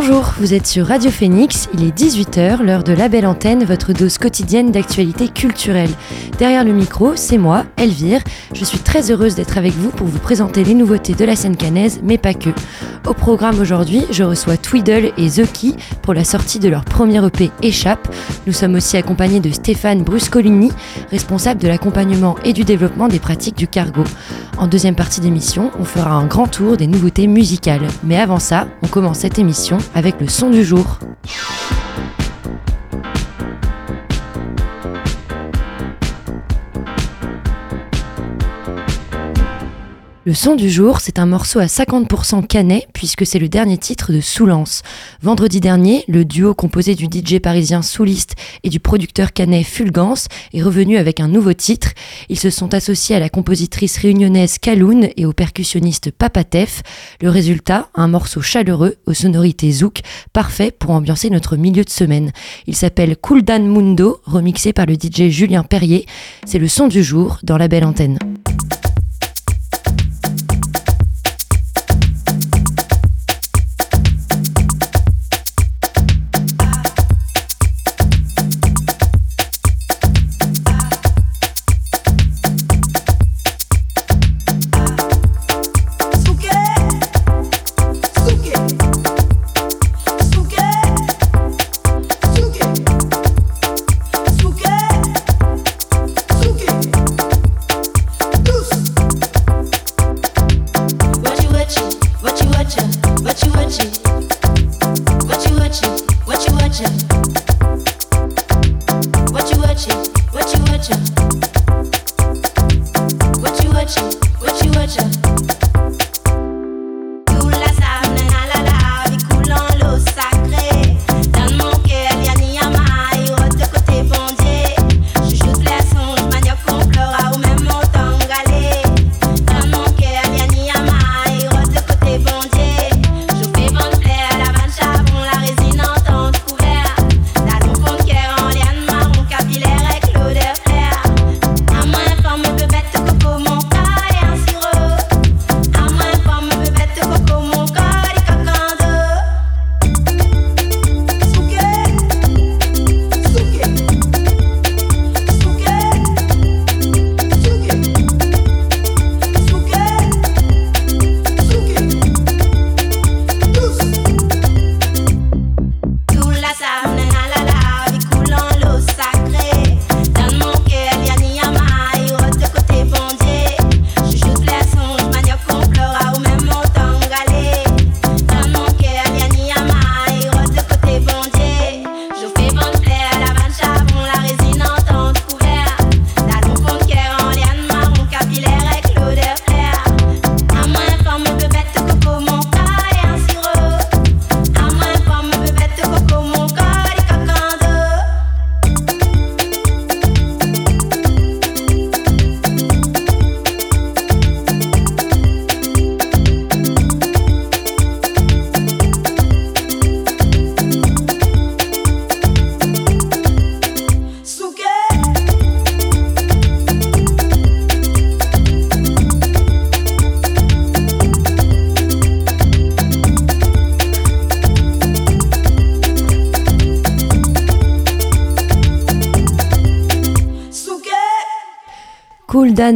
Bonjour, vous êtes sur Radio Phoenix, il est 18h, l'heure de la belle antenne, votre dose quotidienne d'actualité culturelle. Derrière le micro, c'est moi, Elvire. Je suis très heureuse d'être avec vous pour vous présenter les nouveautés de la scène canaise, mais pas que. Au programme aujourd'hui, je reçois Tweedle et The pour la sortie de leur premier EP Échappe. Nous sommes aussi accompagnés de Stéphane Bruscolini, responsable de l'accompagnement et du développement des pratiques du cargo. En deuxième partie d'émission, on fera un grand tour des nouveautés musicales. Mais avant ça, on commence cette émission avec le son du jour. Le son du jour, c'est un morceau à 50% canet puisque c'est le dernier titre de Soulance. Vendredi dernier, le duo composé du DJ parisien Souliste et du producteur canet Fulgence est revenu avec un nouveau titre. Ils se sont associés à la compositrice réunionnaise Kaloun et au percussionniste Papatef. Le résultat, un morceau chaleureux aux sonorités zouk, parfait pour ambiancer notre milieu de semaine. Il s'appelle Cool Dan Mundo, remixé par le DJ Julien Perrier. C'est le son du jour dans la belle antenne.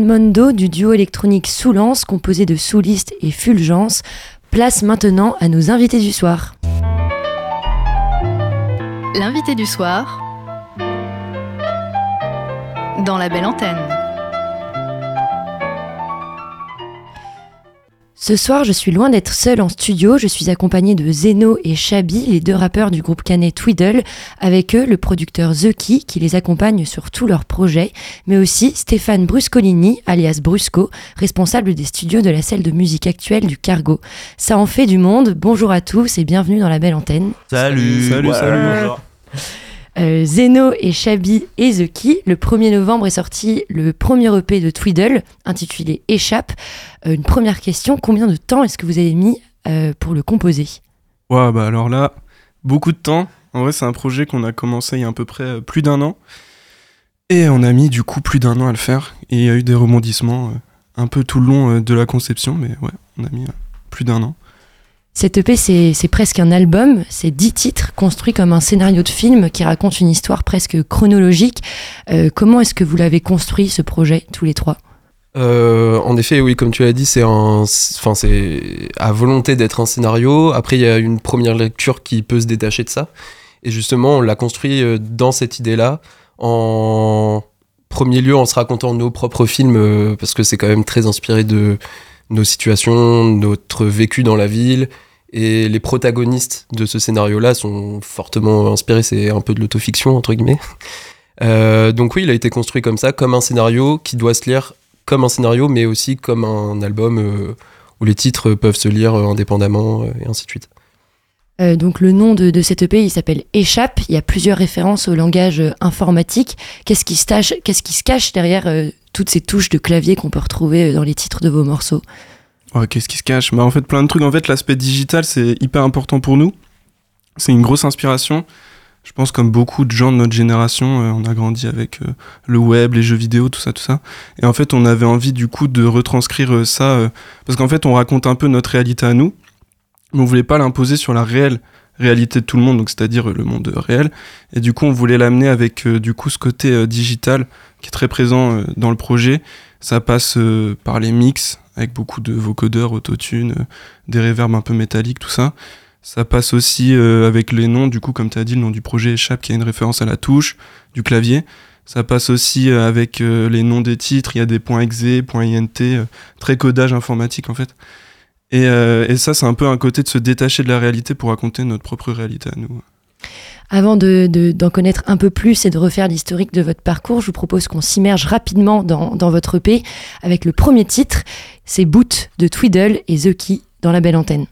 Mondo du duo électronique Soulance composé de Souliste et Fulgence place maintenant à nos invités du soir. L'invité du soir dans la belle antenne. Ce soir, je suis loin d'être seule en studio. Je suis accompagnée de Zeno et Chabi, les deux rappeurs du groupe canet Twiddle. Avec eux, le producteur The qui les accompagne sur tous leurs projets, mais aussi Stéphane Bruscolini, alias Brusco, responsable des studios de la salle de musique actuelle du Cargo. Ça en fait du monde. Bonjour à tous et bienvenue dans la belle antenne. Salut, salut, salut. Zeno et Shabi et The Key. Le 1er novembre est sorti le premier EP de Twiddle intitulé Échappe. une première question, combien de temps est-ce que vous avez mis pour le composer? Ouais, bah alors là, beaucoup de temps. En vrai, c'est un projet qu'on a commencé il y a à peu près plus d'un an. Et on a mis du coup plus d'un an à le faire. Et il y a eu des rebondissements euh, un peu tout le long euh, de la conception, mais ouais, on a mis euh, plus d'un an. Cette EP, c'est presque un album, c'est dix titres construits comme un scénario de film qui raconte une histoire presque chronologique. comment est-ce que vous l'avez construit, ce projet, tous les trois? En effet, oui, comme tu l'as dit, c'est c'est à volonté d'être un scénario. Après, il y a une première lecture qui peut se détacher de ça. Et justement, on l'a construit dans cette idée-là, en premier lieu en se racontant nos propres films, euh, parce que c'est quand même très inspiré de nos situations, notre vécu dans la ville. Et les protagonistes de ce scénario-là sont fortement inspirés, c'est un peu de l'autofiction, entre guillemets. Euh, donc oui, il a été construit comme ça, comme un scénario qui doit se lire comme un scénario, mais aussi comme un album euh, où les titres peuvent se lire indépendamment, et ainsi de suite. Euh, donc le nom de, de cette EP, il s'appelle Échappe. Il y a plusieurs références au langage euh, informatique. Qu'est-ce qui, se cache derrière euh, toutes ces touches de clavier qu'on peut retrouver dans les titres de vos morceaux? Qu'est-ce qui se cache? Bah, En fait, plein de trucs. En fait, l'aspect digital, c'est hyper important pour nous. C'est une grosse inspiration. Je pense comme beaucoup de gens de notre génération, on a grandi avec le web, les jeux vidéo, tout ça, tout ça. Et en fait, on avait envie du coup de retranscrire ça, parce qu'en fait, on raconte un peu notre réalité à nous, mais on voulait pas l'imposer sur la réelle réalité de tout le monde, donc c'est-à-dire le monde réel. Et du coup, on voulait l'amener avec euh, du coup ce côté euh, digital qui est très présent euh, dans le projet. Ça passe par les mix avec beaucoup de vocodeurs, autotune, des réverbes un peu métalliques, tout ça. Ça passe aussi avec les noms, du coup, comme tu as dit, le nom du projet échappe, qui a une référence à la touche du clavier. Ça passe aussi avec les noms des titres, il y a des points exe, points int, très codage informatique en fait. Euh, et, ça, c'est un peu un côté de se détacher de la réalité pour raconter notre propre réalité à nous. Avant d'en de, connaître un peu plus et de refaire l'historique de votre parcours, je vous propose qu'on s'immerge rapidement dans, dans, votre EP avec le premier titre, c'est Boot de Twiddle et The Key dans la belle antenne.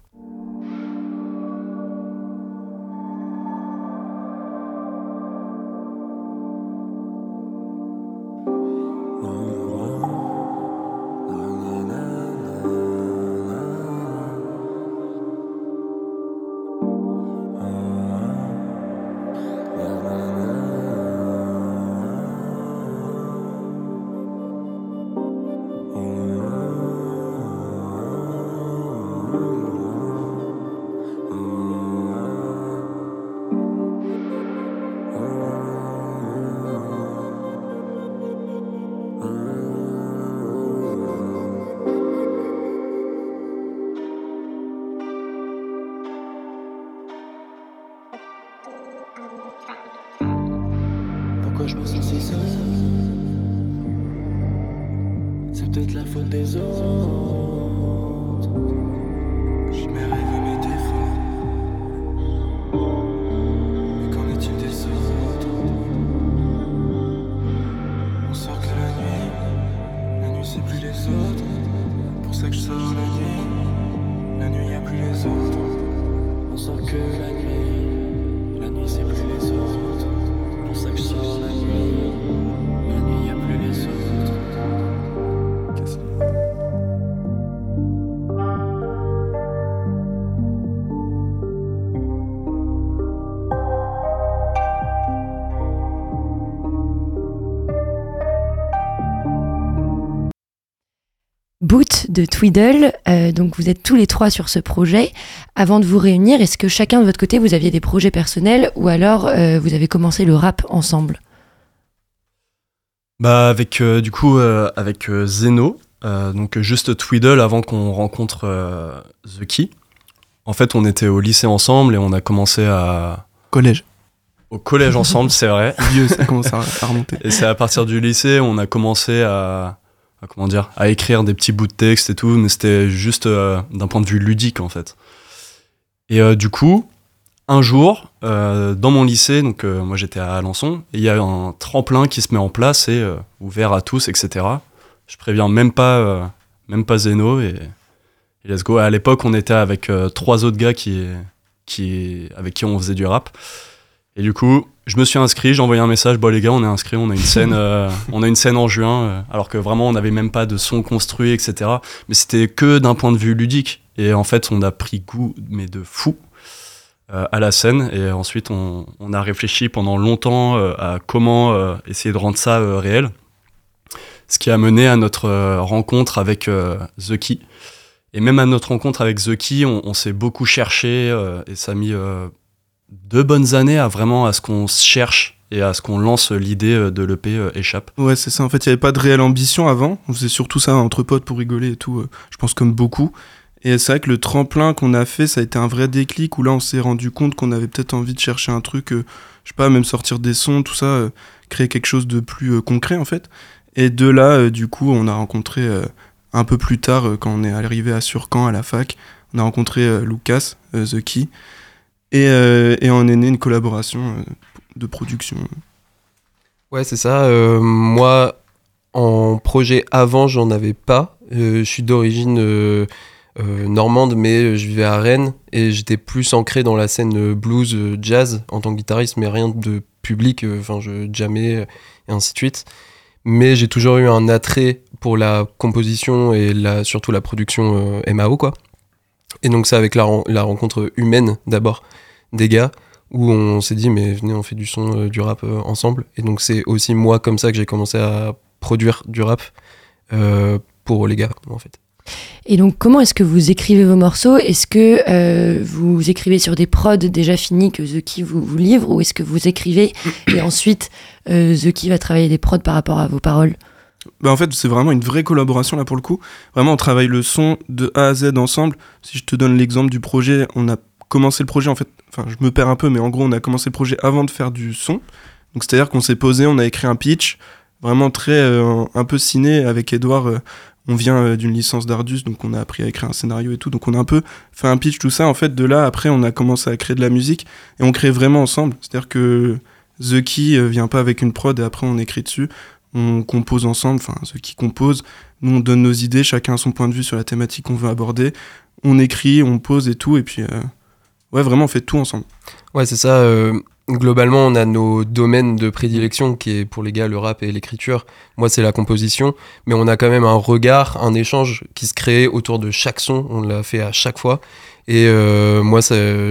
De Twiddle. Euh, donc vous êtes tous les trois sur ce projet. Avant de vous réunir, est-ce que chacun de votre côté vous aviez des projets personnels ou alors euh, vous avez commencé le rap ensemble? Bah avec euh, du coup avec Zeno, donc juste Twiddle avant qu'on rencontre The Key. En fait, on était au lycée ensemble et on a commencé à collège. Au collège ensemble, c'est vrai. Ça commence à remonter. Et c'est à partir du lycée, on a commencé à à, comment dire, à écrire des petits bouts de texte et tout, mais c'était juste euh, d'un point de vue ludique en fait. Et euh, du coup, un jour, euh, dans mon lycée, donc moi j'étais à Alençon, il y a un tremplin qui se met en place et ouvert à tous, etc. Je préviens même pas, même pas Zeno et, let's go. À l'époque, on était avec trois autres gars qui, qui, avec qui on faisait du rap. Et du coup, je me suis inscrit, j'ai envoyé un message, bon les gars, on est inscrit, on a une scène, euh, on a une scène en juin, euh, alors que vraiment on n'avait même pas de son construit, etc. Mais c'était que d'un point de vue ludique. Et en fait, on a pris goût, mais de fou, euh, à la scène. Et ensuite, on, on a réfléchi pendant longtemps à comment essayer de rendre ça réel. Ce qui a mené à notre rencontre avec The Key. Et même à notre rencontre avec The Key, on, on s'est beaucoup cherché et ça a mis deux bonnes années à vraiment à ce qu'on cherche et à ce qu'on lance l'idée euh, de l'EP euh, Échappe. Ouais, c'est ça. En fait, il n'y avait pas de réelle ambition avant. On faisait surtout ça entre potes pour rigoler et tout. euh, je pense comme beaucoup. Et c'est vrai que le tremplin qu'on a fait, ça a été un vrai déclic où là, on s'est rendu compte qu'on avait peut-être envie de chercher un truc, euh, je sais pas, même sortir des sons, tout ça, euh, créer quelque chose de plus concret en fait. Et de là, du coup, on a rencontré un peu plus tard, quand on est arrivé à Surcamp à la fac, on a rencontré Lucas, The Key, et, euh, et on est né une collaboration euh, de production. Ouais, c'est ça. Euh, moi, en projet avant, j'en avais pas. Je suis d'origine normande, mais je vivais à Rennes et j'étais plus ancré dans la scène blues, jazz en tant que guitariste, mais rien de public. Enfin, je jammais euh, et ainsi de suite. Mais j'ai toujours eu un attrait pour la composition et surtout la production euh, MAO, quoi. Et donc, c'est avec la rencontre humaine d'abord des gars où on s'est dit mais venez on fait du son euh, du rap euh, ensemble et donc c'est aussi moi comme ça que j'ai commencé à produire du rap euh, pour les gars en fait Et donc, comment est-ce que vous écrivez vos morceaux? Est-ce que euh, vous écrivez sur des prods déjà finis que The Key vous, vous livre ou est-ce que vous écrivez et ensuite euh, The Key va travailler des prods par rapport à vos paroles? Bah en fait, c'est vraiment une vraie collaboration là pour le coup. Vraiment, on travaille le son de A à Z ensemble. Si je te donne l'exemple du projet, on a commencé le projet en fait. Enfin, je me perds un peu, mais en gros, on a commencé le projet avant de faire du son. Donc, c'est-à-dire qu'on s'est posé, on a écrit un pitch, vraiment très euh, un peu ciné avec Edouard. euh, on vient euh, d'une licence d'Ardus, donc on a appris à écrire un scénario et tout. Donc, on a un peu fait un pitch, tout ça. En fait, de là, après, on a commencé à créer de la musique et on crée vraiment ensemble. C'est-à-dire que The Key euh, vient pas avec une prod et après on écrit dessus on compose ensemble, enfin ceux qui composent, nous on donne nos idées, chacun a son point de vue sur la thématique qu'on veut aborder, on écrit, on pose et tout, et puis euh, ouais vraiment on fait tout ensemble. ouais c'est ça euh, globalement on a nos domaines de prédilection qui est pour les gars le rap et l'écriture moi c'est la composition mais on a quand même un regard un échange qui se crée autour de chaque son on l'a fait à chaque fois et euh, moi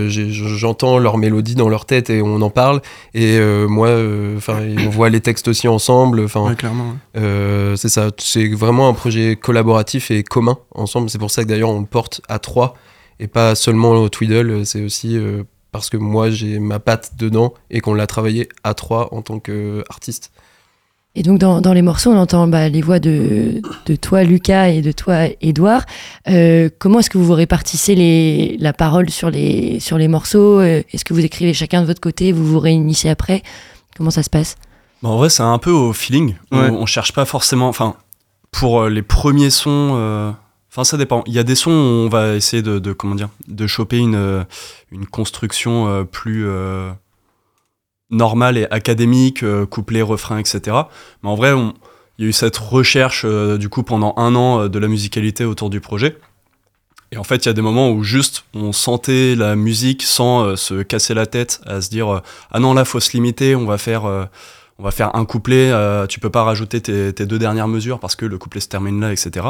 j'entends leur mélodie dans leur tête et on en parle et euh, moi euh, on voit les textes aussi ensemble enfin Ouais, clairement. ouais. C'est ça, c'est vraiment un projet collaboratif et commun ensemble. C'est pour ça que d'ailleurs on le porte à trois et pas seulement au Twiddle. C'est aussi euh, parce que moi j'ai ma patte dedans et qu'on l'a travaillé à trois en tant qu'artiste. Et donc, dans, dans les morceaux, on entend bah, les voix de, de toi, Lucas, et de toi, Edouard. Euh, comment est-ce que vous vous répartissez les, la parole sur les, sur les morceaux? Euh, Est-ce que vous écrivez chacun de votre côté Vous vous réunissez après? Comment ça se passe? Bah, en vrai, c'est un peu au feeling. On- Ouais. On, cherche pas forcément. Enfin, pour euh, les premiers sons. euh, Enfin, ça dépend. Il y a des sons où on va essayer de, de- comment dire, de choper une, euh, une construction euh, plus euh, normale et académique, euh, couplet, refrain, etc. Mais en vrai, on- il y a eu cette recherche du coup pendant un an de la musicalité autour du projet. Et en fait, il y a des moments où juste on sentait la musique sans se casser la tête à se dire ah non là faut se limiter, on va faire on va faire un couplet, tu peux pas rajouter tes, tes deux dernières mesures parce que le couplet se termine là, etc.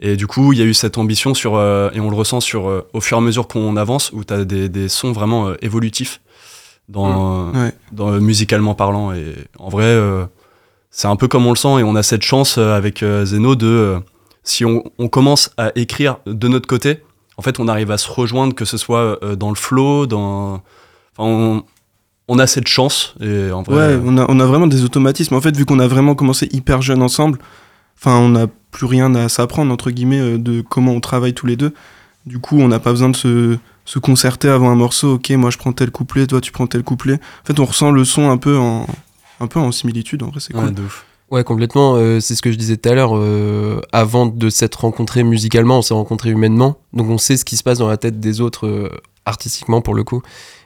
Et du coup, il y a eu cette ambition sur, euh, et on le ressent sur, euh, au fur et à mesure qu'on avance, où tu as des, des sons vraiment euh, évolutifs dans, Ouais. dans, euh, musicalement parlant. Et en vrai, c'est un peu comme on le sent, et on a cette chance avec Zeno de, si on, on commence à écrire de notre côté, en fait, on arrive à se rejoindre, que ce soit dans le flow, dans. Enfin, on, on a cette chance, et en vrai. Ouais, on a, on a vraiment des automatismes. En fait, vu qu'on a vraiment commencé hyper jeune ensemble, enfin, on n'a plus rien à s'apprendre, entre guillemets, euh, de comment on travaille tous les deux. Du coup, on n'a pas besoin de se, se concerter avant un morceau. Ok, moi je prends tel couplet, toi tu prends tel couplet. En fait, on ressent le son un peu en, un peu en similitude. En vrai, c'est ouais, cool. de ouf. Ouais, complètement. euh, c'est ce que je disais tout à l'heure. euh, avant de s'être rencontrés musicalement, on s'est rencontrés humainement. Donc on sait ce qui se passe dans la tête des autres euh, artistiquement pour le coup.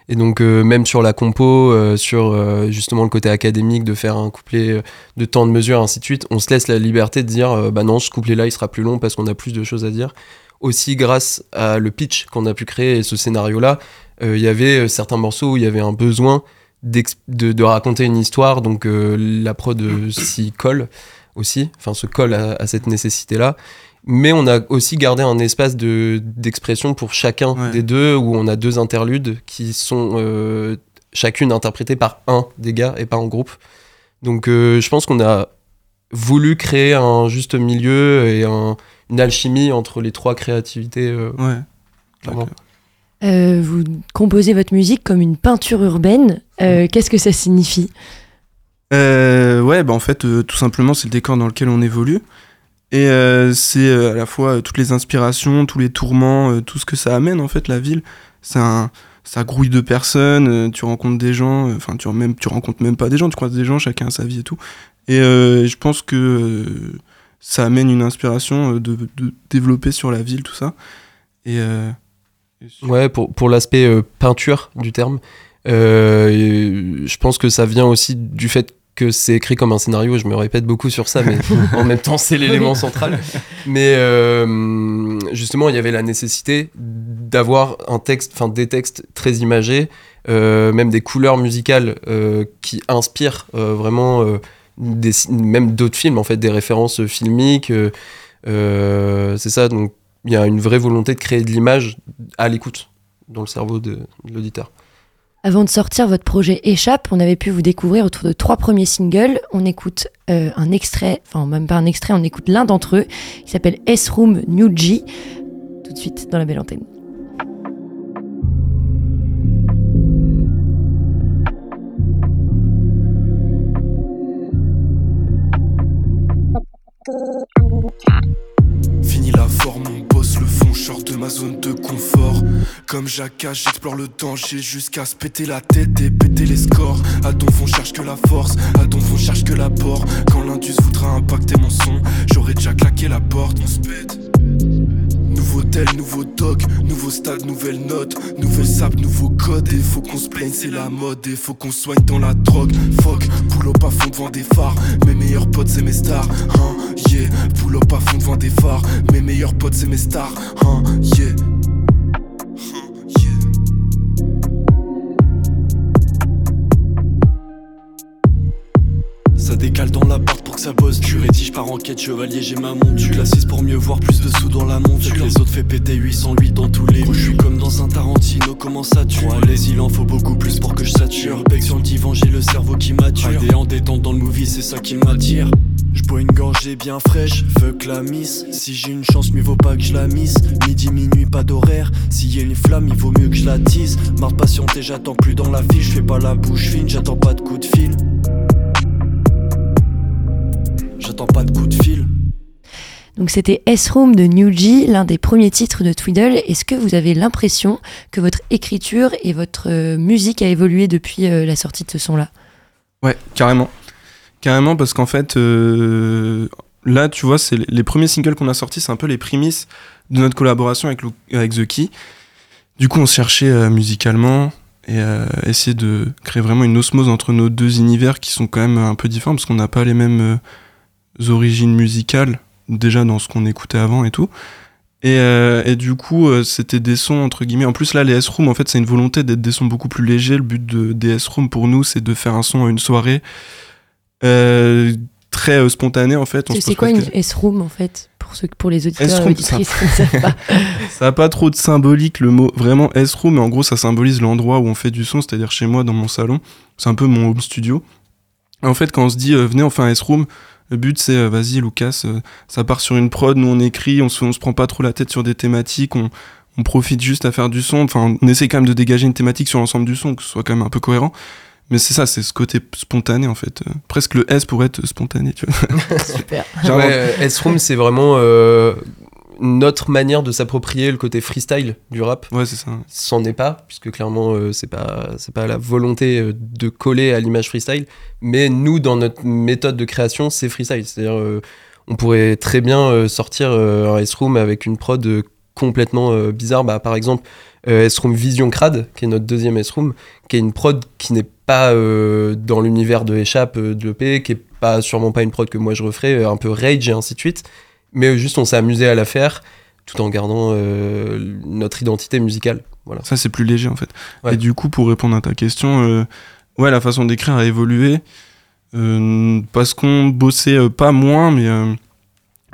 Et donc euh, même sur la compo, euh, sur euh, justement le côté académique de faire un couplet de temps de mesure, ainsi de suite, on se laisse la liberté de dire bah non, ce couplet-là il sera plus long parce qu'on a plus de choses à dire. Aussi grâce à le pitch qu'on a pu créer et ce scénario-là, il y avait certains morceaux où il y avait un besoin de, de, raconter une histoire, donc la prod s'y colle aussi, enfin se colle à, cette nécessité-là. Mais on a aussi gardé un espace d'expression pour chacun des deux, où on a deux interludes qui sont chacune interprétée par un des gars et pas en groupe. Donc je pense qu'on a voulu créer un juste milieu et une alchimie entre les trois créativités. Euh, ouais. Euh, vous composez votre musique comme une peinture urbaine. Euh, qu'est-ce que ça signifie? Ouais, bah en fait, tout simplement, c'est le décor dans lequel on évolue. Et c'est à la fois toutes les inspirations, tous les tourments, tout ce que ça amène, en fait, la ville. Ça grouille de personnes, tu rencontres des gens, enfin tu, rencontres même pas des gens, tu croises des gens, chacun a sa vie et tout. Et euh, je pense que euh, ça amène une inspiration euh, de, développer sur la ville, tout ça. Ouais, pour, pour l'aspect peinture du terme, je pense que ça vient aussi du fait que c'est écrit comme un scénario, je me répète beaucoup sur ça, mais en même temps c'est l'élément central. Mais justement, il y avait la nécessité d'avoir un texte, enfin des textes très imagés, même des couleurs musicales qui inspirent vraiment même d'autres films, en fait, des références filmiques. Euh, euh, c'est ça, donc il y a une vraie volonté de créer de l'image à l'écoute dans le cerveau de, l'auditeur. Avant de sortir votre projet Échappe, on avait pu vous découvrir autour de trois premiers singles. On écoute euh, un extrait, enfin même pas un extrait, on écoute l'un d'entre eux, qui s'appelle S-Room New G, tout de suite dans la belle antenne. Ma zone de confort. Comme Jacques, j'explore le danger jusqu'à se péter la tête et péter les scores. À fond cherche que la force, à fond cherche que l'apport. Quand l'indus voudra impacter mon son, j'aurais déjà claqué la porte, on se. Nouveau tel, nouveau doc, nouveau stade, nouvelle note, nouvelle sap, nouveau code. Et faut qu'on se plaigne, c'est la mode. Et faut qu'on soigne dans la drogue. Fuck, pull up à fond devant des phares. Mes meilleurs potes, c'est mes stars. Hein, yeah, pull up à fond devant des phares. Mes meilleurs potes, c'est mes stars. Hein, yeah. Ça décale dans la porte pour que ça bosse. Tu rédiges par enquête, chevalier, j'ai ma monture. l'assise pour mieux voir plus de sous dans la monture. Les autres fait péter 808 dans tous les. Je suis comme dans un Tarantino, comment ça tue? Les il en faut beaucoup plus pour que je sature. Bec sur le divan, j'ai le cerveau qui mature. Des en détente dans le movie, c'est ça qui m'attire. Je bois une gorgée bien fraîche, fuck la miss. Si j'ai une chance, mieux vaut pas que je la mise. Midi, minuit, pas d'horaire. S'il y a une flamme, il vaut mieux que je la tease. Marre patienter, j'attends plus dans la file. Je fais pas la bouche fine, j'attends pas de coup de fil. J'attends pas de coup de fil. Donc c'était S-Room de New G, l'un des premiers titres de Twiddle. Est-ce que vous avez l'impression que votre écriture et votre euh, musique a évolué depuis euh, la sortie de ce son-là? Ouais, carrément. Carrément parce qu'en fait, euh, là, tu vois, c'est les premiers singles qu'on a sortis, c'est un peu les prémices de notre collaboration avec, avec The Key. Du coup, on se cherchait musicalement, et euh, essayer de créer vraiment une osmose entre nos deux univers qui sont quand même un peu différents parce qu'on n'a pas les mêmes origines musicales déjà dans ce qu'on écoutait avant et tout. Et, euh, et du coup, euh, c'était des sons entre guillemets. En plus, là, les S-Room, en fait, c'est une volonté d'être des sons beaucoup plus légers. Le but de, des S-Room pour nous, c'est de faire un son à une soirée euh, très spontané en fait. C'est quoi une S-Room en fait pour, ceux, pour les auditeurs et ça, ça a pas trop de symbolique le mot vraiment S-Room, mais en gros, ça symbolise l'endroit où on fait du son, c'est-à-dire chez moi dans mon salon. C'est un peu mon home studio. En fait, quand on se dit venez, on fait un S-Room le but, c'est euh, vas-y, Lucas, euh, ça part sur une prod, nous on écrit, on se, on se prend pas trop la tête sur des thématiques, on, on profite juste à faire du son. Enfin, on essaie quand même de dégager une thématique sur l'ensemble du son, que ce soit quand même un peu cohérent. Mais c'est ça, c'est ce côté spontané en fait. Euh, presque le S pourrait être spontané, tu vois. Super. S-Room, c'est vraiment notre manière de s'approprier le côté freestyle du rap. Ouais, c'est ça. Est pas, puisque clairement, euh, c'est pas, c'est pas la volonté euh, de coller à l'image freestyle. Mais nous, dans notre méthode de création, c'est freestyle. C'est-à-dire, euh, on pourrait très bien sortir un S-Room avec une prod complètement bizarre. Bah, par exemple, S-Room Vision Crad, qui est notre deuxième S-Room, qui est une prod qui n'est pas dans l'univers de Échappe de l'EP, qui est pas sûrement pas une prod que moi je referais, un peu rage et ainsi de suite mais juste on s'est amusé à la faire tout en gardant euh, notre identité musicale. Voilà. Ça, c'est plus léger en fait. Et du coup, pour répondre à ta question, euh, ouais, la façon d'écrire a évolué. Euh, parce qu'on bossait pas moins, mais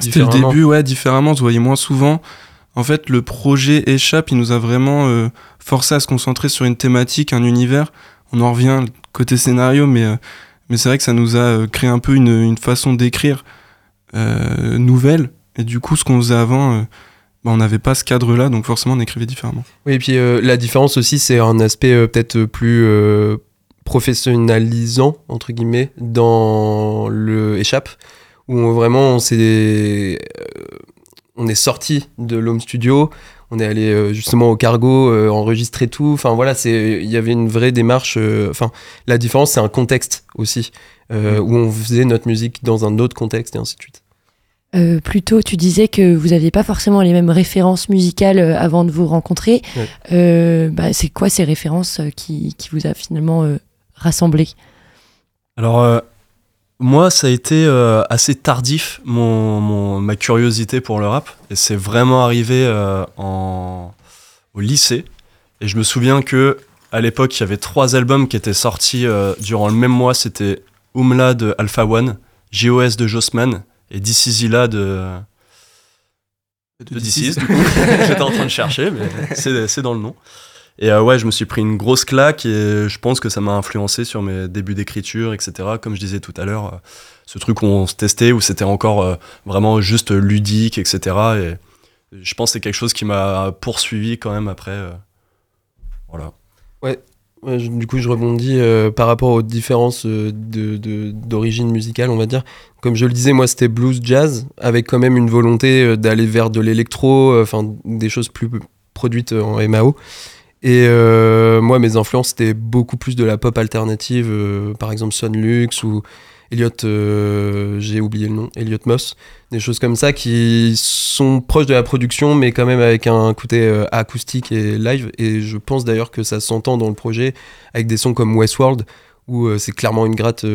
c'était le début, ouais, différemment, on se voyait moins souvent. En fait, le projet Échappe, il nous a vraiment forcé à se concentrer sur une thématique, un univers. On en revient côté scénario, mais, mais c'est vrai que ça nous a créé un peu une, une façon d'écrire euh, nouvelle. Et du coup, ce qu'on faisait avant, euh, bah, on n'avait pas ce cadre-là, donc forcément, on écrivait différemment. Oui, et puis euh, la différence aussi, c'est un aspect euh, peut-être plus professionnalisant, entre guillemets, dans le échappe, où vraiment on s'est. on est sorti de l'home studio, on est allé justement au cargo, enregistrer tout. Enfin voilà, c'est il y avait une vraie démarche. Enfin, la différence, c'est un contexte aussi, euh, où on faisait notre musique dans un autre contexte et ainsi de suite. Euh, plus tôt, tu disais que vous n'aviez pas forcément les mêmes références musicales euh, avant de vous rencontrer. Ouais. Euh, bah, c'est quoi ces références qui, qui vous a finalement euh, rassemblés Alors, euh, moi, ça a été euh, assez tardif, mon, mon- ma curiosité pour le rap. Et c'est vraiment arrivé euh, en, au lycée. Et je me souviens que à l'époque, il y avait trois albums qui étaient sortis euh, durant le même mois. C'était Umla de Alpha One, JOS de Jossman et This Is Illa de, de This Is, du coup. J'étais en train de chercher, mais c'est c'est dans le nom. Et euh, ouais, je me suis pris une grosse claque et je pense que ça m'a influencé sur mes débuts d'écriture, etc. Comme je disais tout à l'heure, euh, ce truc où on se testait, où c'était encore euh, vraiment juste ludique, etc. Et je pense que c'est quelque chose qui m'a poursuivi quand même après. euh, voilà. Ouais, du coup, je rebondis euh, par rapport aux différences euh, d'origine musicale, on va dire. Comme je le disais, moi, c'était blues jazz, avec quand même une volonté euh, d'aller vers de l'électro, enfin, des choses plus produites en MAO. Et moi, mes influences, c'était beaucoup plus de la pop alternative, par exemple Son Lux ou Elliot, euh, j'ai oublié le nom, Elliot Moss, des choses comme ça qui sont proches de la production, mais quand même avec un côté euh, acoustique et live. Et je pense d'ailleurs que ça s'entend dans le projet avec des sons comme Westworld, où euh, c'est clairement une gratte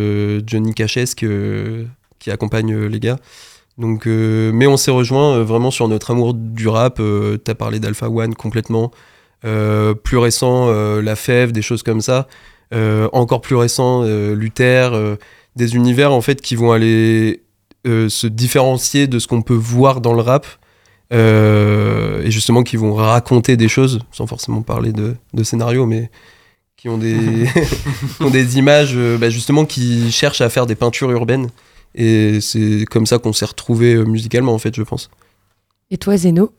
Johnny Cashesque euh, qui accompagne les gars. Donc, mais on s'est rejoint vraiment sur notre amour du rap. T'as parlé d'Alpha One complètement. Plus récent, La Fève, des choses comme ça. Encore plus récent, Luther. Des univers en fait qui vont aller euh, se différencier de ce qu'on peut voir dans le rap. euh, et justement qui vont raconter des choses sans forcément parler de, de scénario mais qui ont des, qui ont des images euh, bah, justement qui cherchent à faire des peintures urbaines et c'est comme ça qu'on s'est retrouvé musicalement en fait je pense Et toi, Zeno?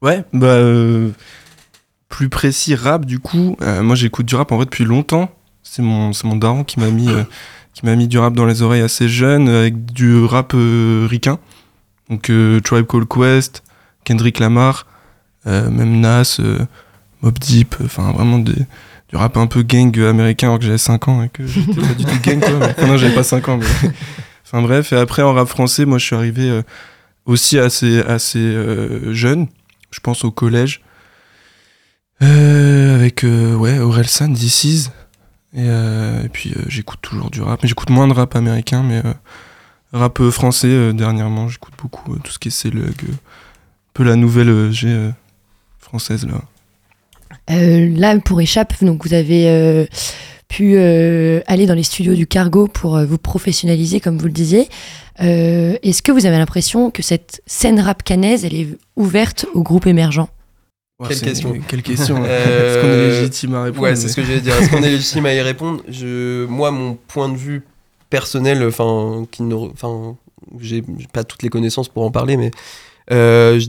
Ouais, bah. euh, plus précis, rap, du coup. euh, moi, j'écoute du rap en vrai depuis longtemps. C'est mon, c'est mon daron qui m'a mis, euh, qui m'a mis du rap dans les oreilles assez jeune, avec du rap euh, ricain. Donc, euh, Tribe Called Quest, Kendrick Lamar, euh, même Nas, Mob Deep, enfin, vraiment du rap un peu gang américain alors que j'avais 5 ans et que j'étais pas du tout gang, quoi. non, j'avais pas 5 ans. Enfin, bref, et après, en rap français, moi, je suis arrivé aussi assez, assez jeune je pense au collège. Avec ouais, Orelsan, This Is. Et, euh, et puis euh, j'écoute toujours du rap. Mais j'écoute moins de rap américain, mais euh, rap français dernièrement, j'écoute beaucoup tout ce qui est euh, un peu la nouvelle G française là. Là, pour Échappe, donc vous avez pu aller dans les studios du Cargo pour vous professionnaliser, comme vous le disiez. Est-ce que vous avez l'impression que cette scène rap canaise, elle est ouverte au groupe Quelle question. Quelle question Euh, Est-ce qu'on est légitime à répondre Ouais, c'est mais- ce que j'allais dire. Est-ce qu'on est légitime à y répondre? Je, Moi, mon point de vue personnel, enfin, qui ne, enfin, j'ai pas toutes les connaissances pour en parler, mais euh, je,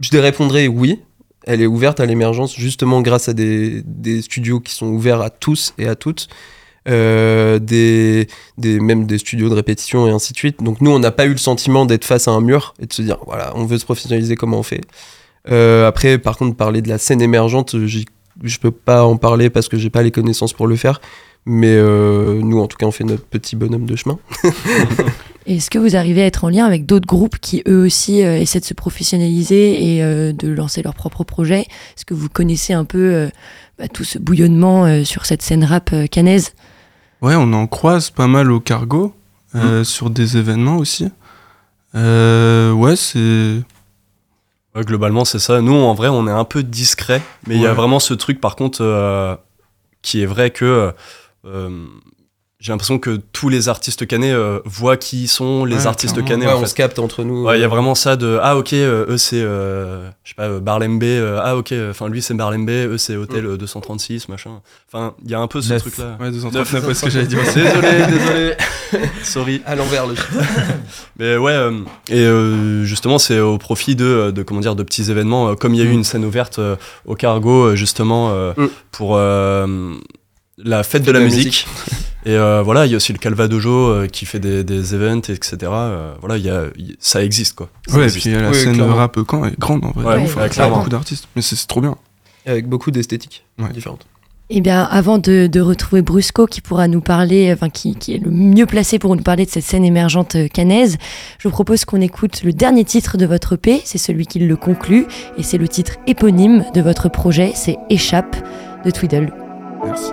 je te répondrai oui. Elle est ouverte à l'émergence justement grâce à des, des studios qui sont ouverts à tous et à toutes. Euh, des, des, même des studios de répétition et ainsi de suite. Donc nous, on n'a pas eu le sentiment d'être face à un mur et de se dire, voilà, on veut se professionnaliser, comment on fait? Après, par contre, parler de la scène émergente, je peux pas en parler parce que j'ai pas les connaissances pour le faire. Mais euh, nous, en tout cas, on fait notre petit bonhomme de chemin. Est-ce que vous arrivez à être en lien avec d'autres groupes qui eux aussi euh, essaient de se professionnaliser et euh, de lancer leurs propres projets Est-ce que vous connaissez un peu euh, bah, tout ce bouillonnement euh, sur cette scène rap euh, canaise? Ouais, on en croise pas mal au cargo, euh, sur des événements aussi. Euh, ouais, c'est. Ouais, globalement, c'est ça. Nous, en vrai, on est un peu discret, mais il y a vraiment ce truc, par contre, euh, qui est vrai que euh, j'ai l'impression que tous les artistes canés euh, voient qui sont les Ouais, artistes canés. Ouais, en on fait. se capte entre nous. Ouais, il y a vraiment ça de ah ok euh, eux c'est euh, je sais pas euh, Barlembe euh, ah ok enfin lui c'est Barlembe eux c'est hôtel euh, 236 machin enfin il y a un peu ce Neuf. truc là Ouais, 239, ouais, ce que j'allais dire. désolé désolé sorry À l'envers le mais ouais euh, et euh, justement c'est au profit de, de comment dire de petits événements euh, comme il y a eu une scène ouverte euh, au cargo euh, justement euh, Mm. pour euh, la fête de la, musique. Et euh, voilà, il y a aussi le Calvadojo euh, qui fait des, des events, etc. Euh, voilà, il y a, il- ça existe quoi. Ça Ouais, et existe. puis la Oui, scène clairement. rap quand est grande en vrai. Ouais, ouais, hein. clairement. beaucoup d'artistes. Mais c'est c'est trop bien. Avec beaucoup d'esthétiques Ouais. différentes. Eh bien, avant de, de retrouver Brusco, qui pourra nous parler, enfin, qui, qui est le mieux placé pour nous parler de cette scène émergente euh, canaise, je vous propose qu'on écoute le dernier titre de votre EP, c'est celui qui le conclut, et c'est le titre éponyme de votre projet, c'est Échappe de Twiddle. Merci.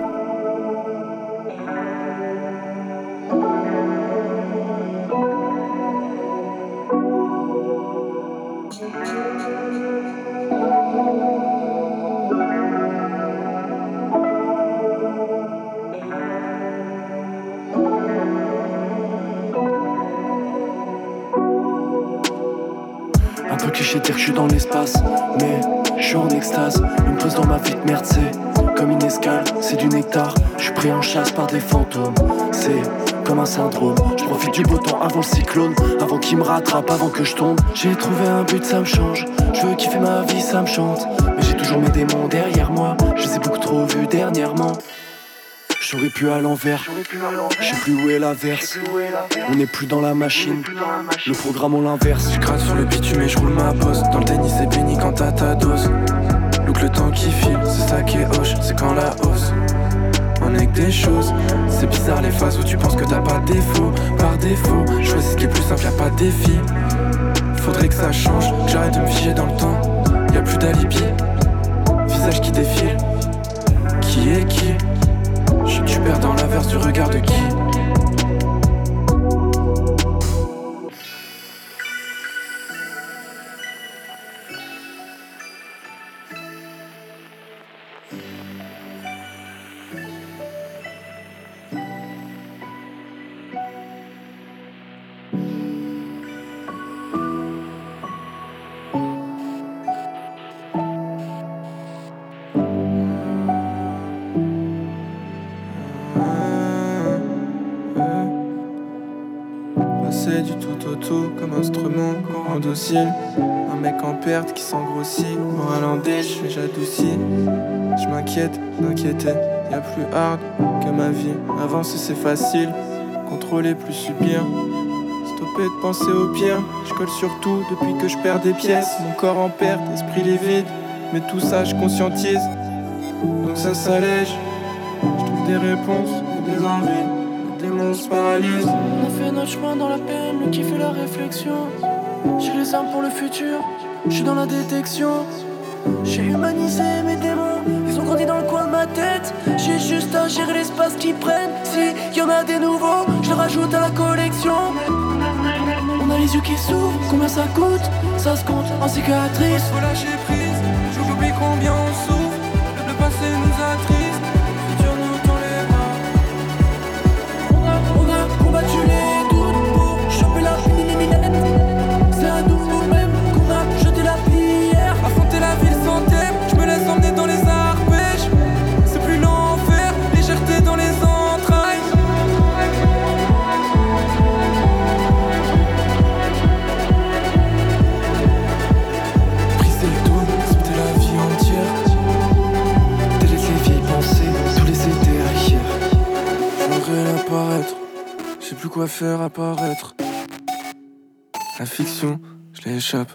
Dans ma vie de merde, c'est comme une escale, c'est du nectar. Je suis pris en chasse par des fantômes, c'est comme un syndrome. Je profite du beau temps avant le cyclone, avant qu'il me rattrape, avant que je tombe. J'ai trouvé un but, ça me change. Je veux kiffer ma vie, ça me chante. Mais j'ai toujours mes démons derrière moi, je les ai beaucoup trop vus dernièrement. J'aurais pu à l'envers, je sais plus où est l'averse. On n'est plus dans la machine, le programme on l'inverse. Je gratte sur le bitume et je roule ma bosse. Dans le tennis, c'est béni quand t'as ta dose. Le temps qui file, c'est ça qui est hoche, c'est quand la hausse. On est que des choses, c'est bizarre les phases où tu penses que t'as pas de défaut. Par défaut, choisis ce qui est plus simple, y'a pas de défi. Faudrait que ça change, que j'arrête de me figer dans le temps. Y a plus d'alibi, visage qui défile. Qui est qui? Je tu perds dans l'inverse du regard de qui? Un mec en perte qui s'engrossit. Moral en déche, j'adoucis. Je m'inquiète d'inquiéter. Y'a plus hard que ma vie. Avancer c'est facile. Contrôler plus subir. Stopper de penser au pire. Je colle sur tout depuis que je perds des pièces. Mon corps en perte, esprit livide. Mais tout ça je conscientise. Donc ça s'allège. Je trouve des réponses des envies. Des se paralysent. On a fait notre chemin dans la peine, le kiff et la réflexion. J'ai les armes pour le futur, je suis dans la détection. J'ai humanisé mes démons, ils ont grandi dans le coin de ma tête. J'ai juste à gérer l'espace qu'ils prennent. Si y en a des nouveaux, je rajoute à la collection. On a les yeux qui s'ouvrent, combien ça coûte? Ça se compte en cicatrices. Faut lâcher prise, j'oublie combien on. Je sais plus quoi faire apparaître. La fiction, je l'échappe.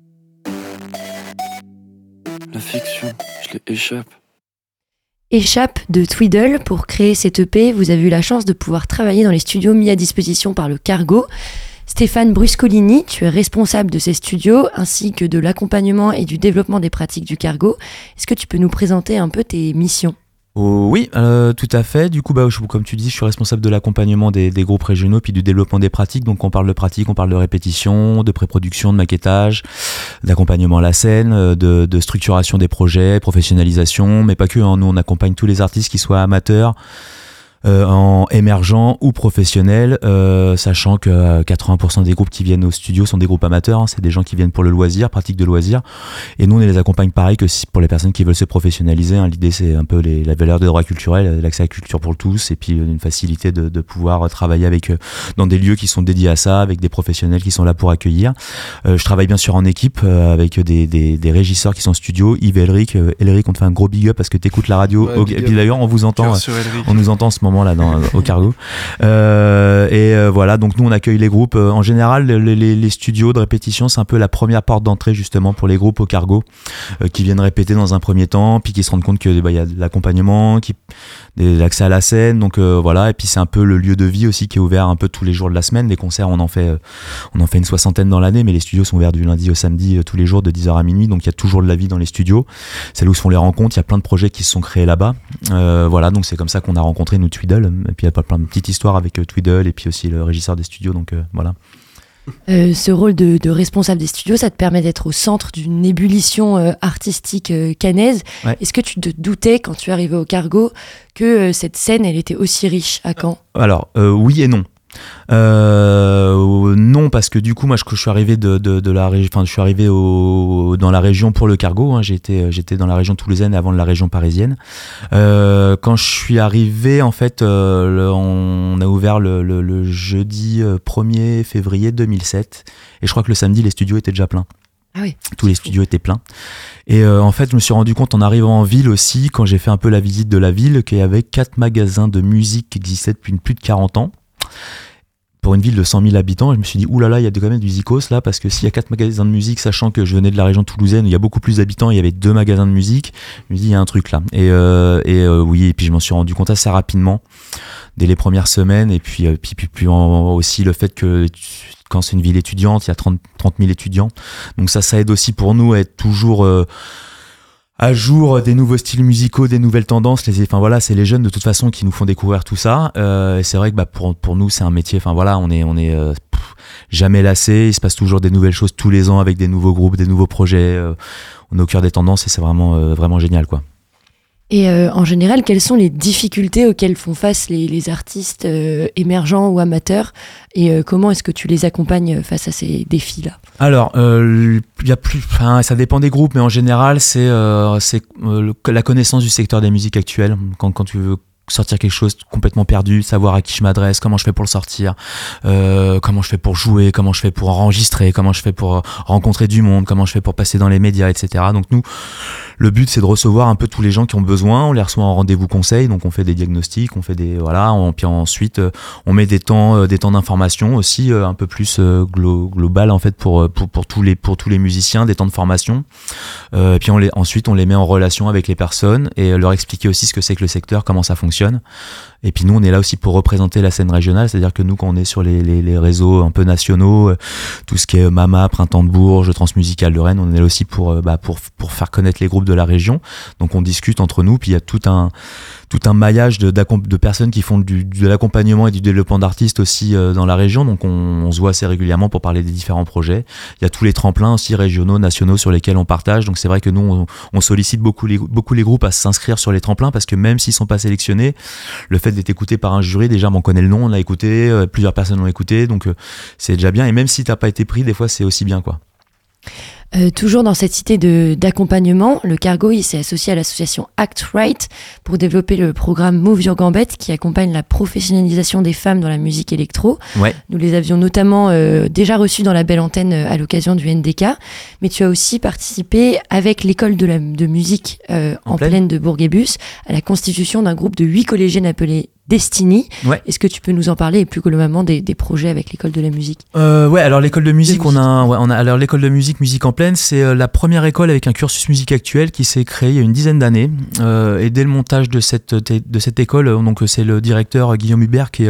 La fiction, je les échappe. Échappe de Twiddle pour créer cette EP, vous avez eu la chance de pouvoir travailler dans les studios mis à disposition par le Cargo. Stéphane Bruscolini, tu es responsable de ces studios ainsi que de l'accompagnement et du développement des pratiques du Cargo. Est-ce que tu peux nous présenter un peu tes missions? Oh, oui, euh, tout à fait. Du coup, bah, comme tu dis, je suis responsable de l'accompagnement des, groupes régionaux puis du développement des pratiques. Donc, on parle de pratiques, on parle de répétition, de pré-production, de maquettage, d'accompagnement à la scène, euh, de, structuration des projets, professionnalisation, mais pas que. hein. Nous, on accompagne tous les artistes, qu'ils soient amateurs, en émergent ou professionnel, euh, sachant que 80% des groupes qui viennent au studio sont des groupes amateurs, hein, c'est des gens qui viennent pour le loisir, pratique de loisir. Et nous, on les accompagne pareil que si, pour les personnes qui veulent se professionnaliser. Hein, L'idée, c'est un peu les, la valeur des droits culturels, l'accès à la culture pour tous, et puis une facilité de, de pouvoir travailler avec euh, dans des lieux qui sont dédiés à ça, avec des professionnels qui sont là pour accueillir. Euh, je travaille bien sûr en équipe euh, avec des, des, des, régisseurs qui sont en studio. Yves Elric, Elric, on te fait un gros big up parce que tu écoutes la radio. et puis d'ailleurs, on vous entend, on nous entend en ce moment là dans, au cargo. et voilà, donc nous on accueille les groupes. en général, les, studios de répétition, c'est un peu la première porte d'entrée justement pour les groupes au cargo euh, qui viennent répéter dans un premier temps, puis qui se rendent compte que bah, y a de l'accompagnement, qui l'accès à la scène, donc euh, voilà. Et puis c'est un peu le lieu de vie aussi qui est ouvert un peu tous les jours de la semaine. Les concerts, on en fait, euh, on en fait une soixantaine dans l'année, mais les studios sont ouverts du lundi au samedi tous les jours de 10h à minuit, donc il y a toujours de la vie dans les studios. C'est là où se font les rencontres. Il y a plein de projets qui se sont créés là-bas. voilà, donc c'est comme ça qu'on a rencontré nous Twiddle. Et puis il y a plein de petites histoires avec Twiddle et puis aussi le régisseur des studios, donc voilà. Euh, ce rôle de, responsable des studios, ça te permet d'être au centre d'une ébullition euh, artistique euh, canaise. Est-ce que tu te doutais quand tu arrivais au cargo que cette scène, elle était aussi riche à Caen? Alors oui et non. Euh, non, parce que du coup, moi, je, je suis arrivé de, de, la région, enfin, je suis arrivé au, dans la région pour le cargo. Hein, j'étais, j'étais dans la région toulousaine avant de la région parisienne. Euh, quand je suis arrivé, en fait, euh, on a ouvert le, le, jeudi 1er février 2007, et je crois que le samedi, les studios étaient déjà pleins. Ah oui, Tous les studios étaient pleins. Et en fait, je me suis rendu compte en arrivant en ville aussi, quand j'ai fait un peu la visite de la ville, qu'il y avait quatre magasins de musique qui existaient depuis plus de 40 ans pour une ville de 100 000 habitants, je me suis dit, oulala, il y a quand même du zikos là, parce que s'il y a quatre magasins de musique, sachant que je venais de la région toulousaine, où il y a beaucoup plus d'habitants, il y avait deux magasins de musique, je me suis dit, il y a un truc là. Et, euh, et euh, oui, et puis je m'en suis rendu compte assez rapidement, dès les premières semaines, et puis, euh, puis, puis, aussi le fait que quand c'est une ville étudiante, il y a 30, 30 000 étudiants, donc ça, ça aide aussi pour nous à être toujours à jour des nouveaux styles musicaux, des nouvelles tendances. Les, enfin voilà, c'est les jeunes de toute façon qui nous font découvrir tout ça. Euh, c'est vrai que bah, pour, pour nous, c'est un métier. Enfin voilà, on est on est euh, jamais lassé. Il se passe toujours des nouvelles choses tous les ans avec des nouveaux groupes, des nouveaux projets. Euh, on est au cœur des tendances et c'est vraiment vraiment génial quoi. Et euh, en général, quelles sont les difficultés auxquelles font face les, artistes euh, émergents ou amateurs Et euh, comment est-ce que tu les accompagnes face à ces défis-là? Alors, il y a plus, ça dépend des groupes, mais en général, c'est la connaissance du secteur des musiques actuelles. Quand, quand tu veux sortir quelque chose complètement perdu, savoir à qui je m'adresse, comment je fais pour le sortir, comment je fais pour jouer, comment je fais pour enregistrer, comment je fais pour rencontrer du monde, comment je fais pour passer dans les médias, etc. Donc nous, le but, c'est de recevoir un peu tous les gens qui ont besoin. On les reçoit en rendez-vous conseil, donc on fait des diagnostics, on fait des voilà, on, puis ensuite euh, on met des temps, euh, des temps d'information aussi euh, un peu plus global en fait pour, pour, pour tous les pour tous les musiciens, des temps de formation. et puis on les, ensuite on les met en relation avec les personnes et leur expliquer aussi ce que c'est que le secteur, comment ça fonctionne. Et puis nous, on est là aussi pour représenter la scène régionale, c'est-à-dire que nous, quand on est sur les, réseaux un peu nationaux, tout ce qui est Mama, Printemps de Bourges, Transmusical de Rennes, on est là aussi pour, bah, pour, pour faire connaître les groupes de la région. Donc on discute entre nous, puis il y a tout un, tout un maillage de, personnes qui font de l'accompagnement et du développement d'artistes aussi euh, dans la région. Donc on, se voit assez régulièrement pour parler des différents projets. Il y a tous les tremplins aussi régionaux, nationaux sur lesquels on partage. Donc c'est vrai que nous, on, sollicite beaucoup les, beaucoup les groupes à s'inscrire sur les tremplins parce que même s'ils sont pas sélectionnés, le fait d'être écouté par un jury, déjà, on connaît le nom, on l'a écouté, euh, plusieurs personnes l'ont écouté, donc euh, c'est déjà bien. Et même si t'as pas été pris, des fois c'est aussi bien, quoi. Euh, toujours dans cette idée d'accompagnement, le Cargo s'est associé à l'association Act Right pour développer le programme Move Your Gambette qui accompagne la professionnalisation des femmes dans la musique électro. Ouais. Nous les avions notamment euh, déjà reçus dans la belle antenne euh, à l'occasion du NDK, mais tu as aussi participé avec l'école de, de musique en, pleine. de Bourg-et-Bus à la constitution d'un groupe de huit collégiennes appelés Destiny. Est-ce que tu peux nous en parler et plus globalement des, des projets avec l'école de la musique? Euh, Ouais, alors l'école de musique, on a, ouais, on a alors l'école de musique, musique en pleine, c'est euh, la première école avec un cursus musique actuel qui s'est créé il y a une dizaine d'années. Euh, et dès le montage de cette de cette école, euh, donc c'est le directeur Guillaume Hubert qui,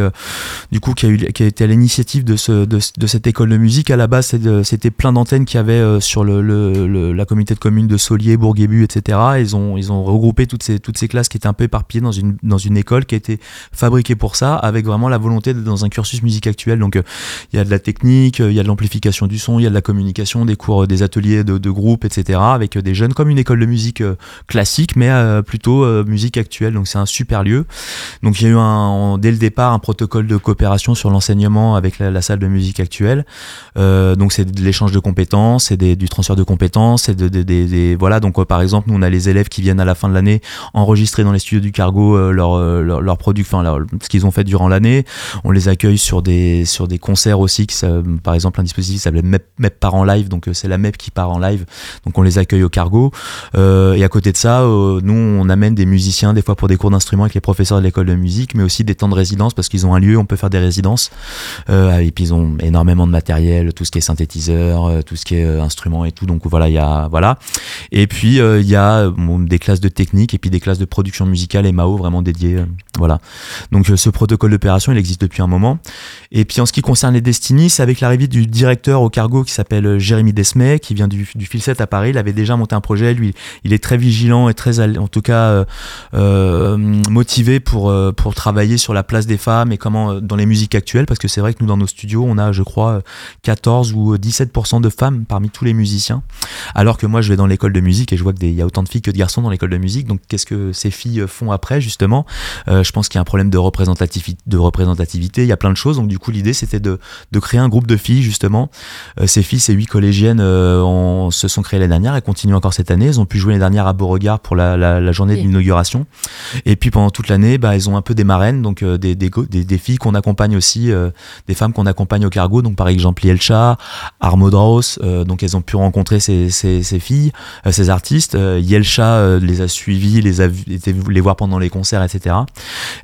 du coup, qui a eu, qui a été à l'initiative de ce de, de, cette école de musique. À la base, c'était plein d'antennes qu'il y avait sur le, le, la communauté de communes de Solier, Bourguébu, etc. Ils ont ils ont regroupé toutes ces toutes ces classes qui étaient un peu éparpillées dans une dans une école qui a été fabriqués pour ça, avec vraiment la volonté d'être dans un cursus musique actuelle. Donc il y a de la technique, il y a de l'amplification du son, il y a de la communication, des cours, des ateliers de, de groupe, etc. Avec des jeunes comme une école de musique classique, mais plutôt musique actuelle. Donc c'est un super lieu. Donc il y a eu un, dès le départ un protocole de coopération sur l'enseignement avec la, salle de musique actuelle. Euh, donc c'est de l'échange de compétences, c'est du transfert de compétences, c'est de, des voilà. Donc euh, par exemple, nous on a les élèves qui viennent à la fin de l'année enregistrer dans les studios du Cargo euh, leur, leur, enfin ce qu'ils ont fait durant l'année. On les accueille sur des sur des concerts aussi, qui, par exemple un dispositif qui s'appelle MEP, MEP part en live, donc c'est la MEP qui part en live. Donc on les accueille au Cargo. et à côté de ça, nous on amène des musiciens des fois pour des cours d'instruments avec les professeurs de l'école de musique, mais aussi des temps de résidence parce qu'ils ont un lieu, on peut faire des résidences. Euh, et puis ils ont énormément de matériel, tout ce qui est synthétiseur, euh, tout ce qui est euh, instrument et tout. Donc voilà, il y a voilà. Et puis il y a des classes de technique et puis des classes de production musicale et Mao vraiment dédiées. voilà. Donc ce protocole d'opération, il existe depuis un moment. Et puis en ce qui concerne les Destiny, c'est avec l'arrivée du directeur au cargo qui s'appelle Jérémy Desmet, qui vient du, du Filset à Paris. Il avait déjà monté un projet. Lui, il est très vigilant et très, en tout cas, euh, motivé pour pour travailler sur la place des femmes et comment dans les musiques actuelles, parce que c'est vrai que nous dans nos studios, on a, je crois, 14 ou 17% de femmes parmi tous les musiciens. Alors que moi, je vais dans l'école de musique et je vois qu'il y a autant de filles que de garçons dans l'école de musique. Donc, qu'est-ce que ces filles font après, justement? Euh, Je pense qu'il y a un problème de représentativité, de représentativité. Il y a plein de choses. Donc, du coup, l'idée, c'était de, de, créer un groupe de filles, justement. Euh, ces filles, ces huit collégiennes, euh, se sont créées l'année dernière. Elles continuent encore cette année. Elles ont pu jouer l'année dernière à Beauregard pour la, la, journée d'inauguration. Et puis, pendant toute l'année, bah, elles ont un peu des marraines, donc des, des, des, filles qu'on accompagne aussi, des femmes qu'on accompagne au cargo. Donc, par exemple, Yelcha, Armodraus. donc, elles ont pu rencontrer ces, ces, ces filles, ces artistes. Yelcha les a suivis, les a été les voir pendant les concerts, etc.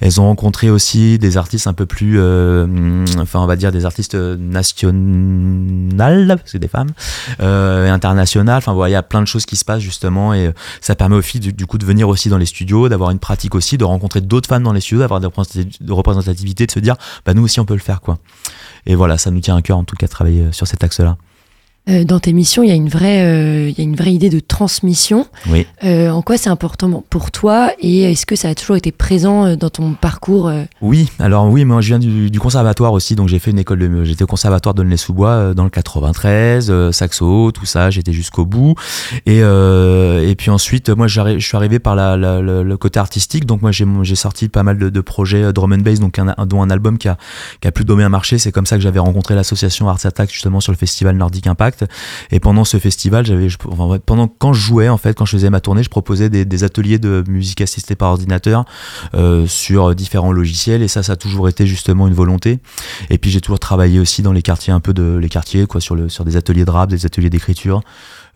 Elles ont rencontré aussi des artistes un peu plus, enfin, on va dire des artistes nationales, parce que des femmes, euh, internationales. Enfin, voilà, il y a plein de choses qui se passent justement et ça permet aux filles du, coup de venir aussi dans les studios, d'avoir une pratique aussi, de rencontrer d'autres femmes dans les studios, d'avoir de représentativité, de se dire, bah nous aussi on peut le faire quoi. Et voilà, ça nous tient à cœur en tout cas de travailler sur cet axe-là. Euh, dans tes missions, il y a une vraie, euh, il y a une vraie idée de transmission. Oui. Euh, en quoi c'est important pour toi et est-ce que ça a toujours été présent dans ton parcours Oui, alors oui, moi je viens du, conservatoire aussi, donc j'ai fait une école de, j'étais au conservatoire de sous bois dans le 93, saxo, tout ça, j'étais jusqu'au bout. Et et puis ensuite, moi je suis arrivé par la, le côté artistique, donc moi j'ai sorti pas mal de, projets drum and bass, donc un, dont un album qui a qui a plus un marché. C'est comme ça que j'avais rencontré l'association Arts Attack justement sur le festival Nordic Impact. Et pendant ce festival, j'avais, pendant quand je jouais en fait, quand je faisais ma tournée, je proposais des, ateliers de musique assistée par ordinateur euh, sur différents logiciels. Et ça, ça a toujours été justement une volonté. Et puis j'ai toujours travaillé aussi dans les quartiers un peu de les quartiers, quoi, sur sur des ateliers de rap, des ateliers d'écriture.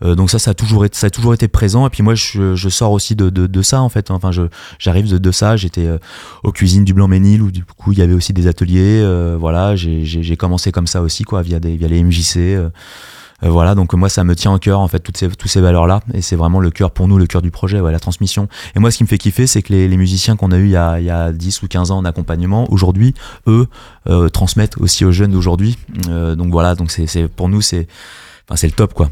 Euh, donc ça, ça a toujours été, ça a toujours été présent. Et puis moi, je, sors aussi de, de, ça en fait. Enfin, j'arrive de, ça. J'étais euh, aux cuisines du Blanc-Ménil où du coup il y avait aussi des ateliers. Voilà, j'ai commencé comme ça aussi quoi, via des via les MJC. Voilà, donc moi ça me tient au cœur en fait toutes ces, toutes ces valeurs-là et c'est vraiment le cœur pour nous, le cœur du projet, ouais, la transmission. Et moi ce qui me fait kiffer, c'est que les, musiciens qu'on a eu il y a, il y a 10 ou 15 ans en accompagnement, aujourd'hui, eux, euh, transmettent aussi aux jeunes d'aujourd'hui. Euh, donc voilà, donc c'est pour nous c'est enfin, c'est le top quoi.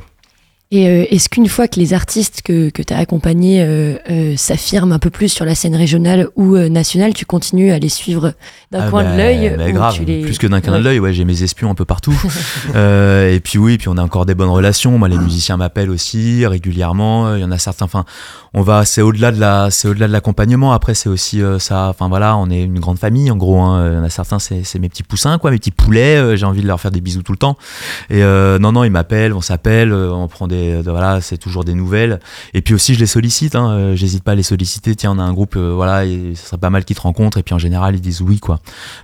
Et euh, est-ce qu'une fois que les artistes que, que tu as accompagnés euh, euh, s'affirment un peu plus sur la scène régionale ou nationale, tu continues à les suivre d'un ah coin de bah, l'œil bah grave, Plus que d'un coin de l'œil, ouais, j'ai mes espions un peu partout. et puis oui, puis on a encore des bonnes relations. Moi, les musiciens m'appellent aussi régulièrement. Il y en a certains. Enfin, on va, c'est au-delà de la, c'est au-delà de l'accompagnement. Après, c'est aussi ça. Enfin voilà, on est une grande famille en gros. Hein. Il y en a certains, c'est, c'est mes petits poussins, quoi, mes petits poulets. j'ai envie de leur faire des bisous tout le temps. Et non, non, ils m'appellent, on s'appelle, on prend des voilà, c'est toujours des nouvelles. Et puis aussi, je les sollicite. Hein, euh, J'hésite pas à les solliciter. Tiens, on a un groupe, euh, voilà, et ce serait pas mal qu'ils te rencontrent. Et puis en général, ils disent oui, quoi.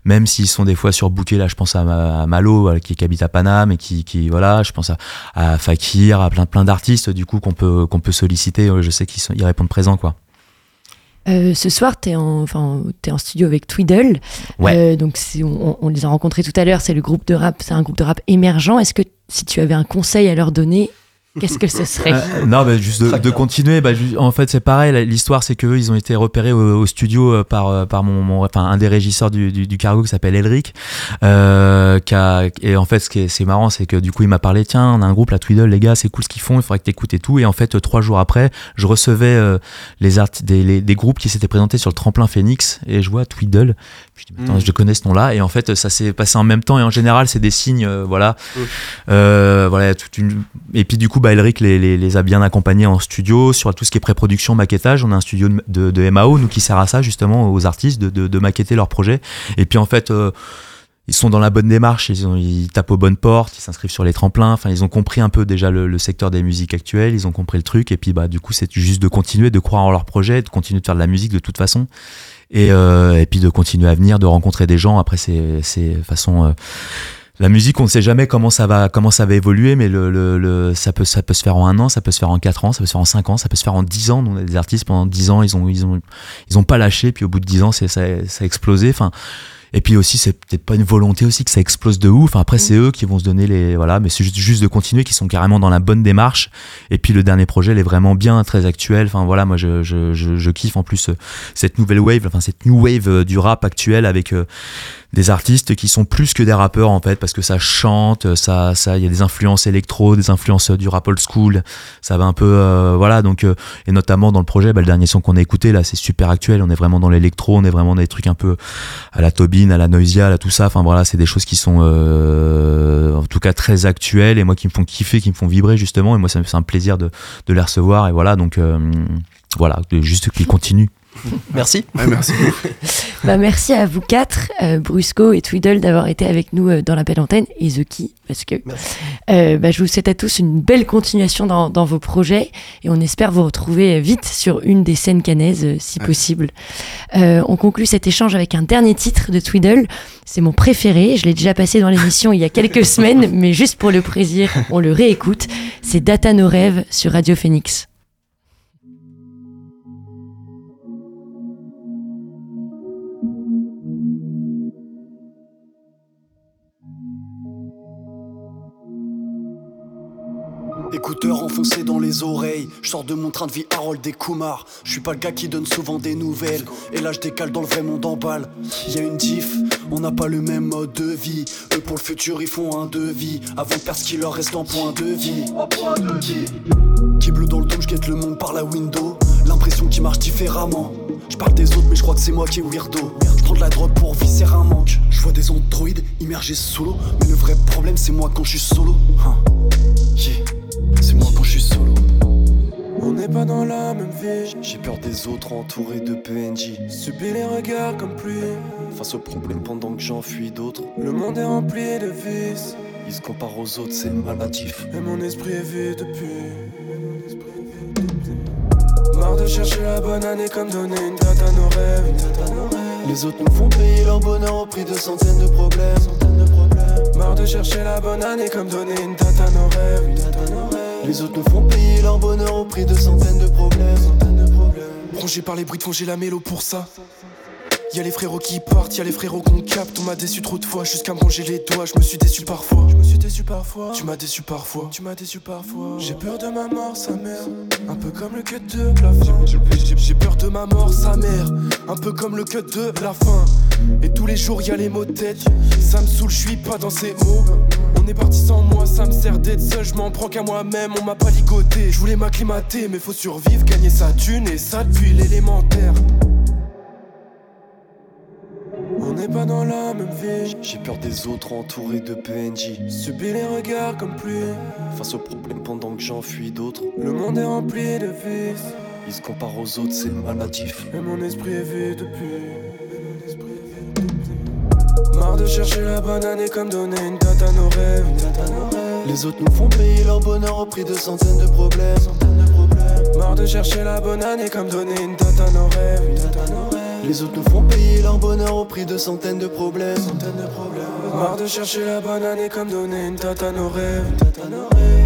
Même s'ils sont des fois surbookés. Là, je pense à, Malo, qui, habite à Paname et qui, qui voilà, je pense à, Fakir, à plein, plein d'artistes, du coup, qu'on peut, qu'on peut solliciter. Je sais qu'ils ils répondent présent, quoi. Euh, ce soir, tu es, enfin, es, en studio avec Twiddle. Ouais. donc, on, on, les a rencontrés tout à l'heure. C'est le groupe de rap, c'est un groupe de rap émergent. Est-ce que si tu avais un conseil à leur donner, Qu'est-ce que ce serait euh, Non, bah, juste de, continuer. Bah, en fait, c'est pareil. L'histoire, c'est qu'eux, ils ont été repérés au, studio euh, par, euh, par mon, enfin, un des régisseurs du, du, cargo qui s'appelle Elric. Euh, qui a, et en fait, ce qui est, c'est marrant, c'est que du coup, il m'a parlé tiens, on a un groupe, la Twiddle, les gars, c'est cool ce qu'ils font, il faudrait que t'écoutes et tout. Et en fait, trois jours après, je recevais les, art des, les, des groupes qui s'étaient présentés sur le tremplin Phoenix et je vois Twiddle Je dis, attends, je connais ce nom-là. Et en fait, ça s'est passé en même temps. Et en général, c'est des signes, euh, voilà. Euh, voilà toute une... Et puis, du coup, bah, Elric les, les, les, a bien accompagnés en studio sur tout ce qui est pré-production, maquettage. On a un studio de, de, MAO, nous, qui sert à ça, justement, aux artistes, de, de, de maqueter leurs projets. Et puis, en fait, euh, ils sont dans la bonne démarche, ils, ont, ils tapent aux bonnes portes, ils s'inscrivent sur les tremplins. Enfin, ils ont compris un peu déjà le, le, secteur des musiques actuelles, ils ont compris le truc. Et puis, bah, du coup, c'est juste de continuer de croire en leur projet, de continuer de faire de la musique de toute façon. Et, euh, et puis de continuer à venir, de rencontrer des gens. Après, c'est, c'est façon. Euh, la musique, on ne sait jamais comment ça va, comment ça va évoluer, mais le, le, le, ça, peut, ça peut se faire en un an, ça peut se faire en quatre ans, ça peut se faire en cinq ans, ça peut se faire en dix ans. On a des artistes pendant dix ans, ils ont, ils ont, ils ont pas lâché, puis au bout de dix ans, ça, ça a explosé. Enfin, et puis aussi, c'est peut-être pas une volonté aussi que ça explose de ouf. Enfin, après, c'est eux qui vont se donner les. Voilà, mais c'est juste, juste de continuer, qui sont carrément dans la bonne démarche. Et puis le dernier projet, il est vraiment bien, très actuel. Enfin, voilà, moi, je, je, je, je kiffe en plus cette nouvelle wave, enfin, cette new wave du rap actuel avec. Euh, des artistes qui sont plus que des rappeurs en fait parce que ça chante ça ça il y a des influences électro des influences du rap old school. Ça va un peu euh, voilà donc euh, et notamment dans le projet bah, le dernier son qu'on a écouté là c'est super actuel. On est vraiment dans l'électro on est vraiment dans des trucs un peu à la Tobin à la Noisia à tout ça. Enfin voilà c'est des choses qui sont euh, en tout cas très actuelles et moi qui me font kiffer qui me font vibrer justement. Et moi fait un plaisir de, de les recevoir. Et voilà donc euh, voilà juste qu'ils continuent Merci. Ouais, merci. bah, merci à vous quatre, euh, Brusco et Twiddle, d'avoir été avec nous euh, dans la belle antenne et The Key, parce que euh, bah, je vous souhaite à tous une belle continuation dans, dans, vos projets et on espère vous retrouver vite sur une des scènes canaises, si ouais. possible. on conclut cet échange avec un dernier titre de Twiddle. C'est mon préféré. Je l'ai déjà passé dans l'émission il y a quelques semaines, mais juste pour le plaisir, on le réécoute. C'est Data No Rêve sur Radio Phoenix. Écouteurs enfoncés dans les oreilles, je sors de mon train de vie Harold et Kumar. Je suis pas le gars qui donne souvent des nouvelles. Et là je décale dans le vrai monde en balle. Y a une diff, on n'a pas le même mode de vie. Eux pour le futur ils font un devis. Avant de perdre ce qui leur reste en point de vie. Qui bleu dans le dôme, je guette le monde par la window. L'impression qui marche différemment. Je parle des autres, mais je crois que c'est moi qui est weirdo. Je prends de la drogue pour visser un manque. Je vois des androïdes immergés solo. Mais le vrai problème, c'est moi quand je suis solo. Huh. Yeah. Pas dans la même vie. J'ai peur des autres entourés de PNJ. Subis les regards comme pluie. Face aux problèmes pendant que j'enfuis d'autres. Le monde est rempli de vices. Ils se comparent aux autres, c'est maladif. Et mon esprit est vide depuis. Marre de chercher la bonne année comme donner une date à nos rêves. Une. Les autres nous font payer leur bonheur au prix de centaines de problèmes. Centaines de problèmes. Marre de chercher la bonne année comme donner une date à. Une date à nos rêves. Les autres nous font payer leur bonheur au prix de centaines de problèmes. Rongé par les bruits de fond, j'ai la mélo pour ça. Y'a les frérots qui partent, y'a les frérots qu'on capte. On m'a déçu trop de fois jusqu'à me ranger les doigts. Je me suis déçu parfois. Je me suis déçu parfois. Tu m'as déçu parfois. Tu m'as déçu parfois. J'ai peur de ma mort, sa mère. Un peu comme le cut de la fin. J'ai peur de ma mort, sa mère. Un peu comme le cut de la fin. Et tous les jours y'a les mots de tête. Ça me saoule, je suis pas dans ces mots. On est parti sans moi, ça me sert d'être seul. Je m'en prends qu'à moi-même, on m'a pas ligoté. Je voulais m'acclimater, mais faut survivre, gagner sa thune. Et ça depuis l'élémentaire. On n'est pas dans la même vie. J'ai peur des autres entourés de PNJ. Subis les regards comme pluie. Face aux problèmes pendant que j'enfuis d'autres. Le monde est rempli de vices. Ils se comparent aux autres, c'est maladif. Et mon esprit est vide depuis. Marre de chercher la bonne année comme donner une date à nos rêves. Les autres nous font payer leur bonheur au prix de centaines de problèmes. Centaines de problèmes. Marre de chercher la bonne année comme donner une date à nos rêves. Les autres nous font payer leur bonheur au prix de centaines de problèmes. Centaines de problèmes. Marre de chercher la bonne année comme donner une date à nos rêves.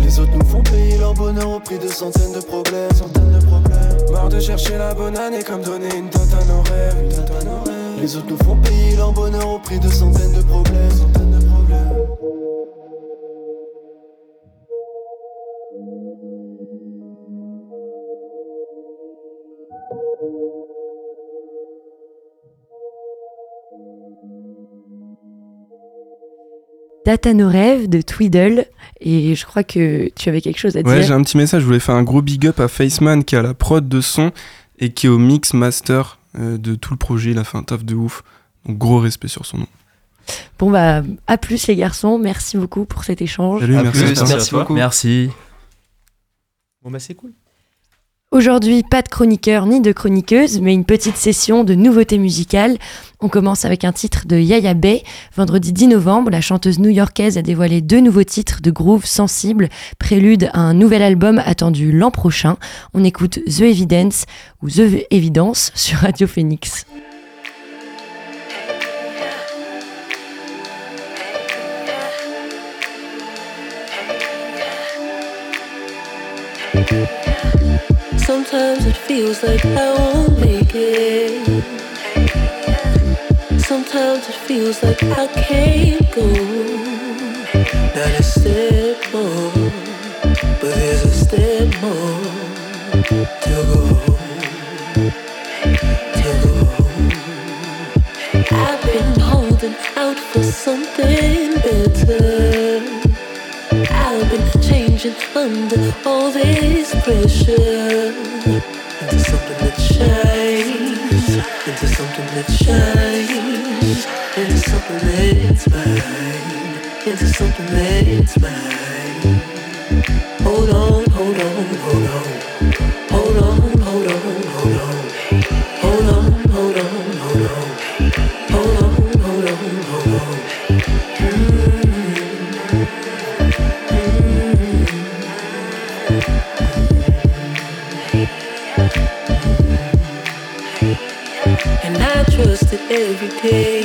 Les autres nous font payer leur bonheur au prix de centaines de problèmes. Centaines de problèmes. Marre de chercher la bonne année comme donner une date. Une date à nos rêves. Les autres nous font payer leur bonheur au prix de centaines de problèmes. Centaines de problèmes. Data No Rêve de Twiddle et je crois que tu avais quelque chose à dire. Ouais, j'ai un petit message. Je voulais faire un gros big up à Faceman qui a la prod de son et qui est au mix master de tout le projet. Il a fait un taf de ouf. Donc gros respect sur son nom. Bon bah à plus les garçons, merci beaucoup pour cet échange. Salut, À merci. merci beaucoup. Merci. Bon bah c'est cool. Aujourd'hui, pas de chroniqueur ni de chroniqueuse, mais une petite session de nouveautés musicales. On commence avec un titre de Yaya Bay. Vendredi 10 novembre, la chanteuse new-yorkaise a dévoilé deux nouveaux titres de groove sensible, prélude à un nouvel album attendu l'an prochain. On écoute The Evidence ou The Evidence sur Radio Phoenix. Feels like I won't make it. Sometimes it feels like I can't go. Not a step more, but there's a step more to go. To go. I've been holding out for something better. I've been changing under all this pressure into something that shines, into something that into something that's mine, into something that's mine. Hold on, hold on, every day.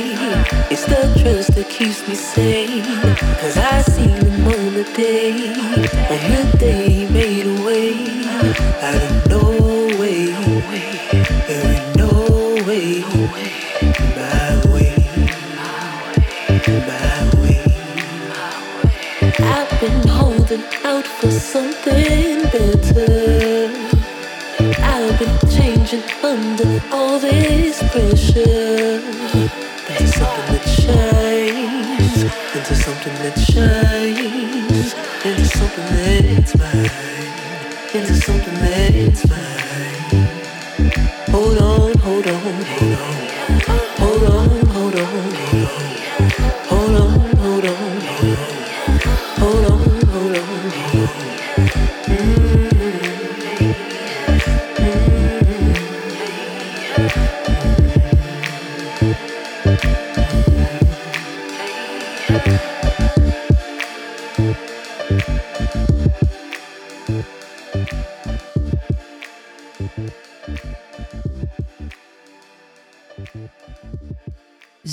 It's the trust that keeps me sane. Cause I see him on the day. On the day he made a way. Out of no way. There ain't no way. My way. My way. I've been holding out for something better. I've been changing under all this pressure. it shine.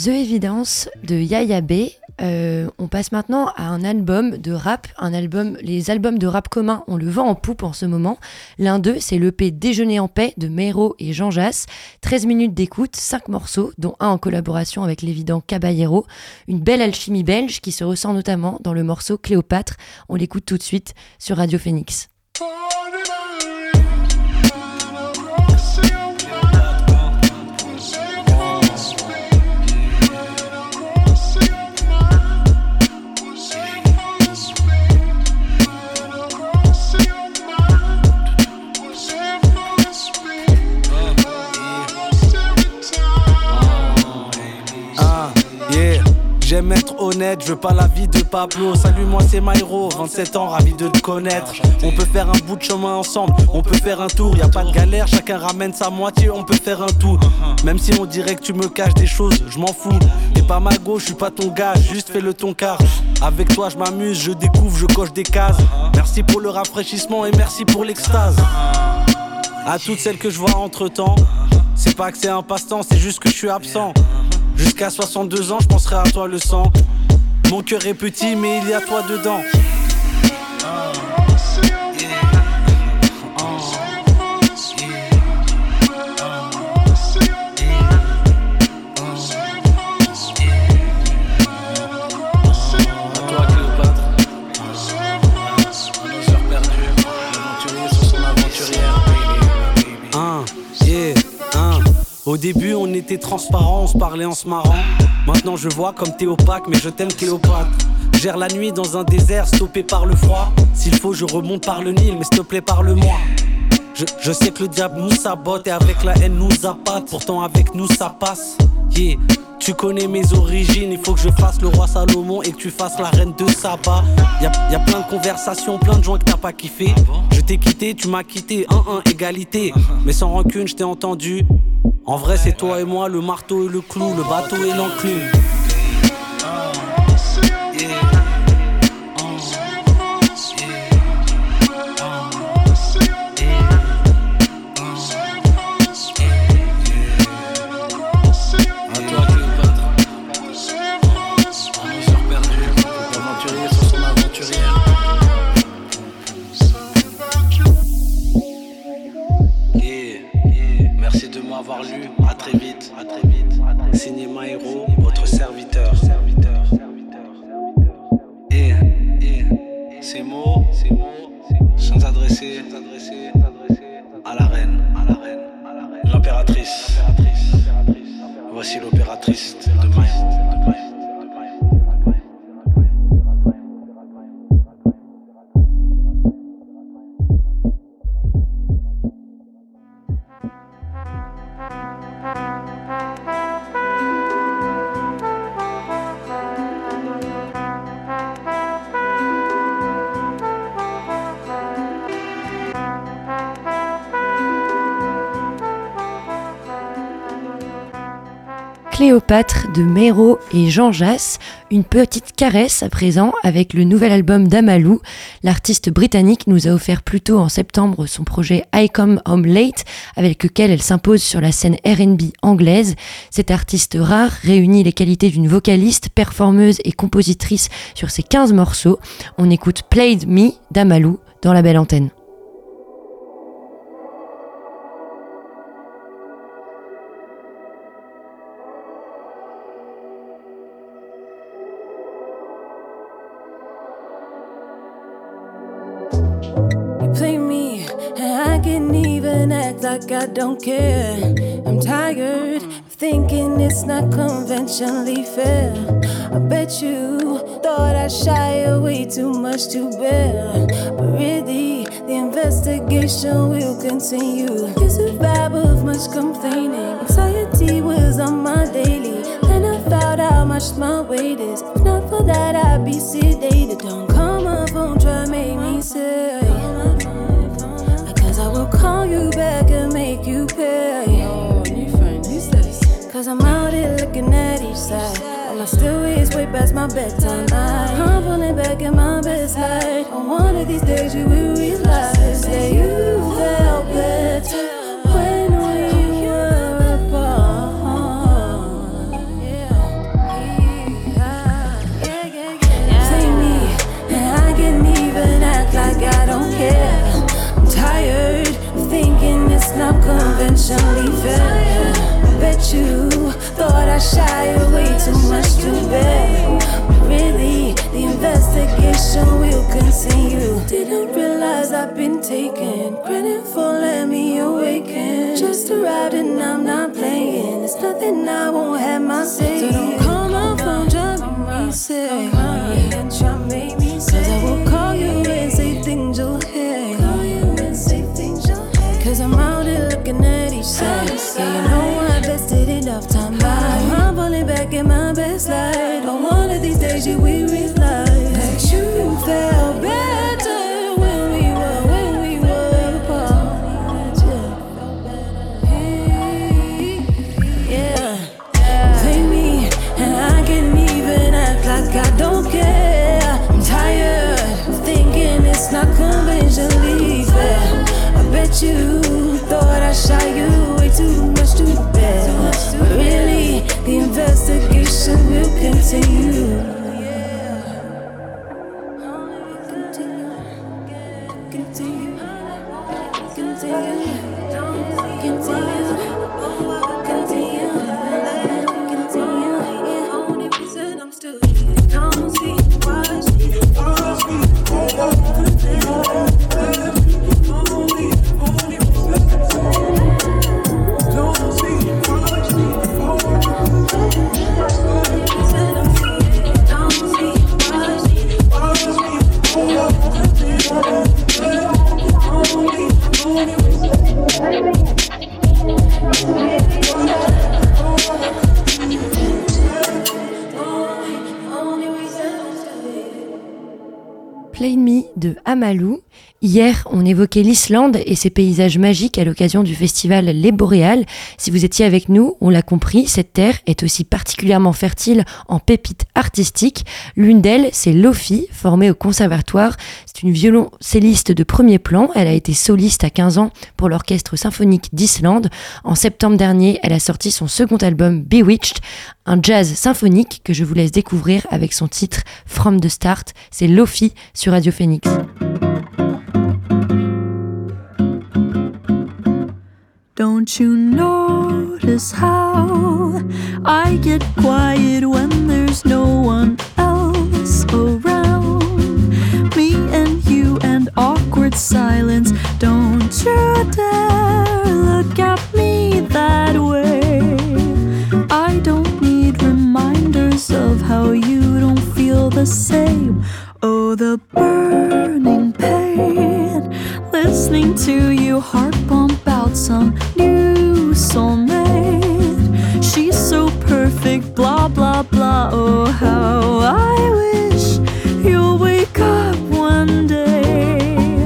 The Evidence de Yaya Bay. Euh, on passe maintenant à un album de rap, un album, les albums de rap commun, on le vend en poupe en ce moment. L'un d'eux, c'est l'EP Déjeuner en paix de Mero et Jean Jass. 13 minutes d'écoute, 5 morceaux, dont un en collaboration avec l'évident Caballero. Une belle alchimie belge qui se ressent notamment dans le morceau Cléopâtre. On l'écoute tout de suite sur Radio Phoenix. J'aime être honnête, je veux pas la vie de Pablo. Salut, moi c'est Myro, 27 ans, ravi de te connaître. On peut faire un bout de chemin ensemble, on peut faire un tour, y a pas de galère, chacun ramène sa moitié, on peut faire un tour. Même si on dirait que tu me caches des choses, je m'en fous. T'es pas ma gauche, je suis pas ton gars, juste fais le ton car. Avec toi, je m'amuse, je découvre, je coche des cases. Merci pour le rafraîchissement et merci pour l'extase. À toutes celles que je vois entre temps, c'est pas que c'est un passe-temps, c'est juste que je suis absent. Jusqu'à 62 ans, je penserai à toi le sang. Mon cœur est petit, mais il y a toi dedans. À Au début, on était transparent, on se parlait en se marrant. Maintenant, je vois comme t'es opaque, mais je t'aime, Cléopâtre. Gère la nuit dans un désert, stoppé par le froid. S'il faut, je remonte par le Nil, mais s'il te plaît, parle-moi. Je, je sais que le diable nous sabote et avec la haine nous appâte. Pourtant, avec nous, ça passe. Yeah. Tu connais mes origines, il faut que je fasse le roi Salomon et que tu fasses la reine de Saba. Y a, y a plein de conversations, plein de joints que t'as pas kiffé. Je t'ai quitté, tu m'as quitté, 1-1, égalité. Mais sans rancune, je t'ai entendu. En vrai, c'est toi et moi, le marteau et le clou, le bateau et l'enclume. Voici l'opératrice de Mayon. Cléopâtre de Méro et Jean Jass, une petite caresse à présent avec le nouvel album d'Amalou. L'artiste britannique nous a offert plus tôt en septembre son projet I Come Home Late avec lequel elle s'impose sur la scène RB anglaise. Cette artiste rare réunit les qualités d'une vocaliste, performeuse et compositrice sur ses 15 morceaux. On écoute Played Me d'Amalou dans la belle antenne. Like I don't care. I'm tired of thinking it's not conventionally fair. I bet you thought I shy away too much to bear. But really, the investigation will continue. It's a vibe of much complaining. Anxiety was on my daily. Then I found out how much my weight is. If not for that, I'd be sedated. Don't call my phone, try make me say. Will call you back and make you pay. Cause I'm out here looking at each side. All I still is way past my bedtime. I- I'm pulling back in my best light. On one of these days, you will realize that you felt better fair. I bet you thought I shy away too much to bear. Really, the investigation will continue. Didn't realize I've been taken credit for you Amalou. Hier, on évoquait l'Islande et ses paysages magiques à l'occasion du festival Les Boréales. Si vous étiez avec nous, on l'a compris, cette terre est aussi particulièrement fertile en pépites artistiques. L'une d'elles, c'est Lofi, formée au conservatoire. C'est une violoncelliste de premier plan. Elle a été soliste à 15 ans pour l'orchestre symphonique d'Islande. En septembre dernier, elle a sorti son second album Bewitched, un jazz symphonique que je vous laisse découvrir avec son titre From the Start. C'est Lofi sur Radio Phoenix. Don't you notice how I get quiet when there's no one else around? Me and you and awkward silence. Don't you dare look at me that way. I don't need reminders of how you don't feel the same. Oh, the burning pain. Listening to you heart bump out some new soulmate. She's so perfect, blah, blah, blah. Oh, how I wish you'll wake up one day.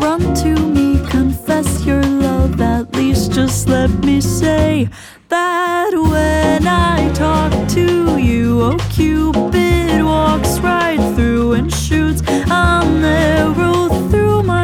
Run to me, confess your love. At least just let me say that when I talk to you, oh, Cupid walks right through and shoots an arrow through my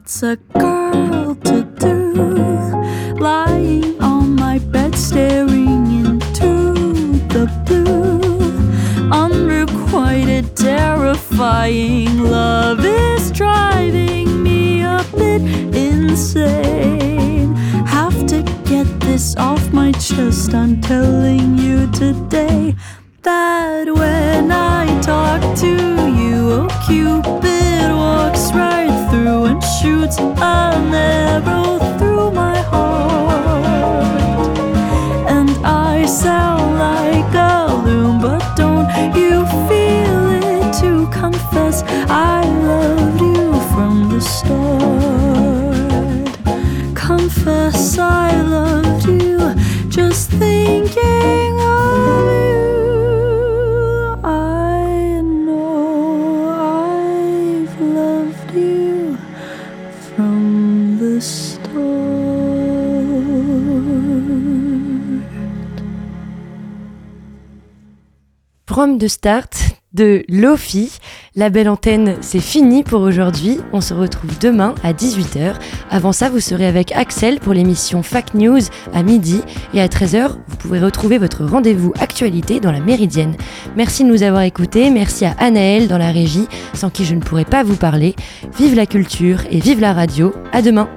What's a girl to do? Lying on my bed, staring into the blue. Unrequited, terrifying love is driving me a bit insane. Have to get this off my chest. I'm telling you today The Start de Lofi. La belle antenne, c'est fini pour aujourd'hui. On se retrouve demain à 18h. Avant ça, vous serez avec Axel pour l'émission Fact News à midi. Et à 13h, vous pouvez retrouver votre rendez-vous actualité dans la Méridienne. Merci de nous avoir écoutés. Merci à Anaël dans la régie, sans qui je ne pourrais pas vous parler. Vive la culture et vive la radio. À demain.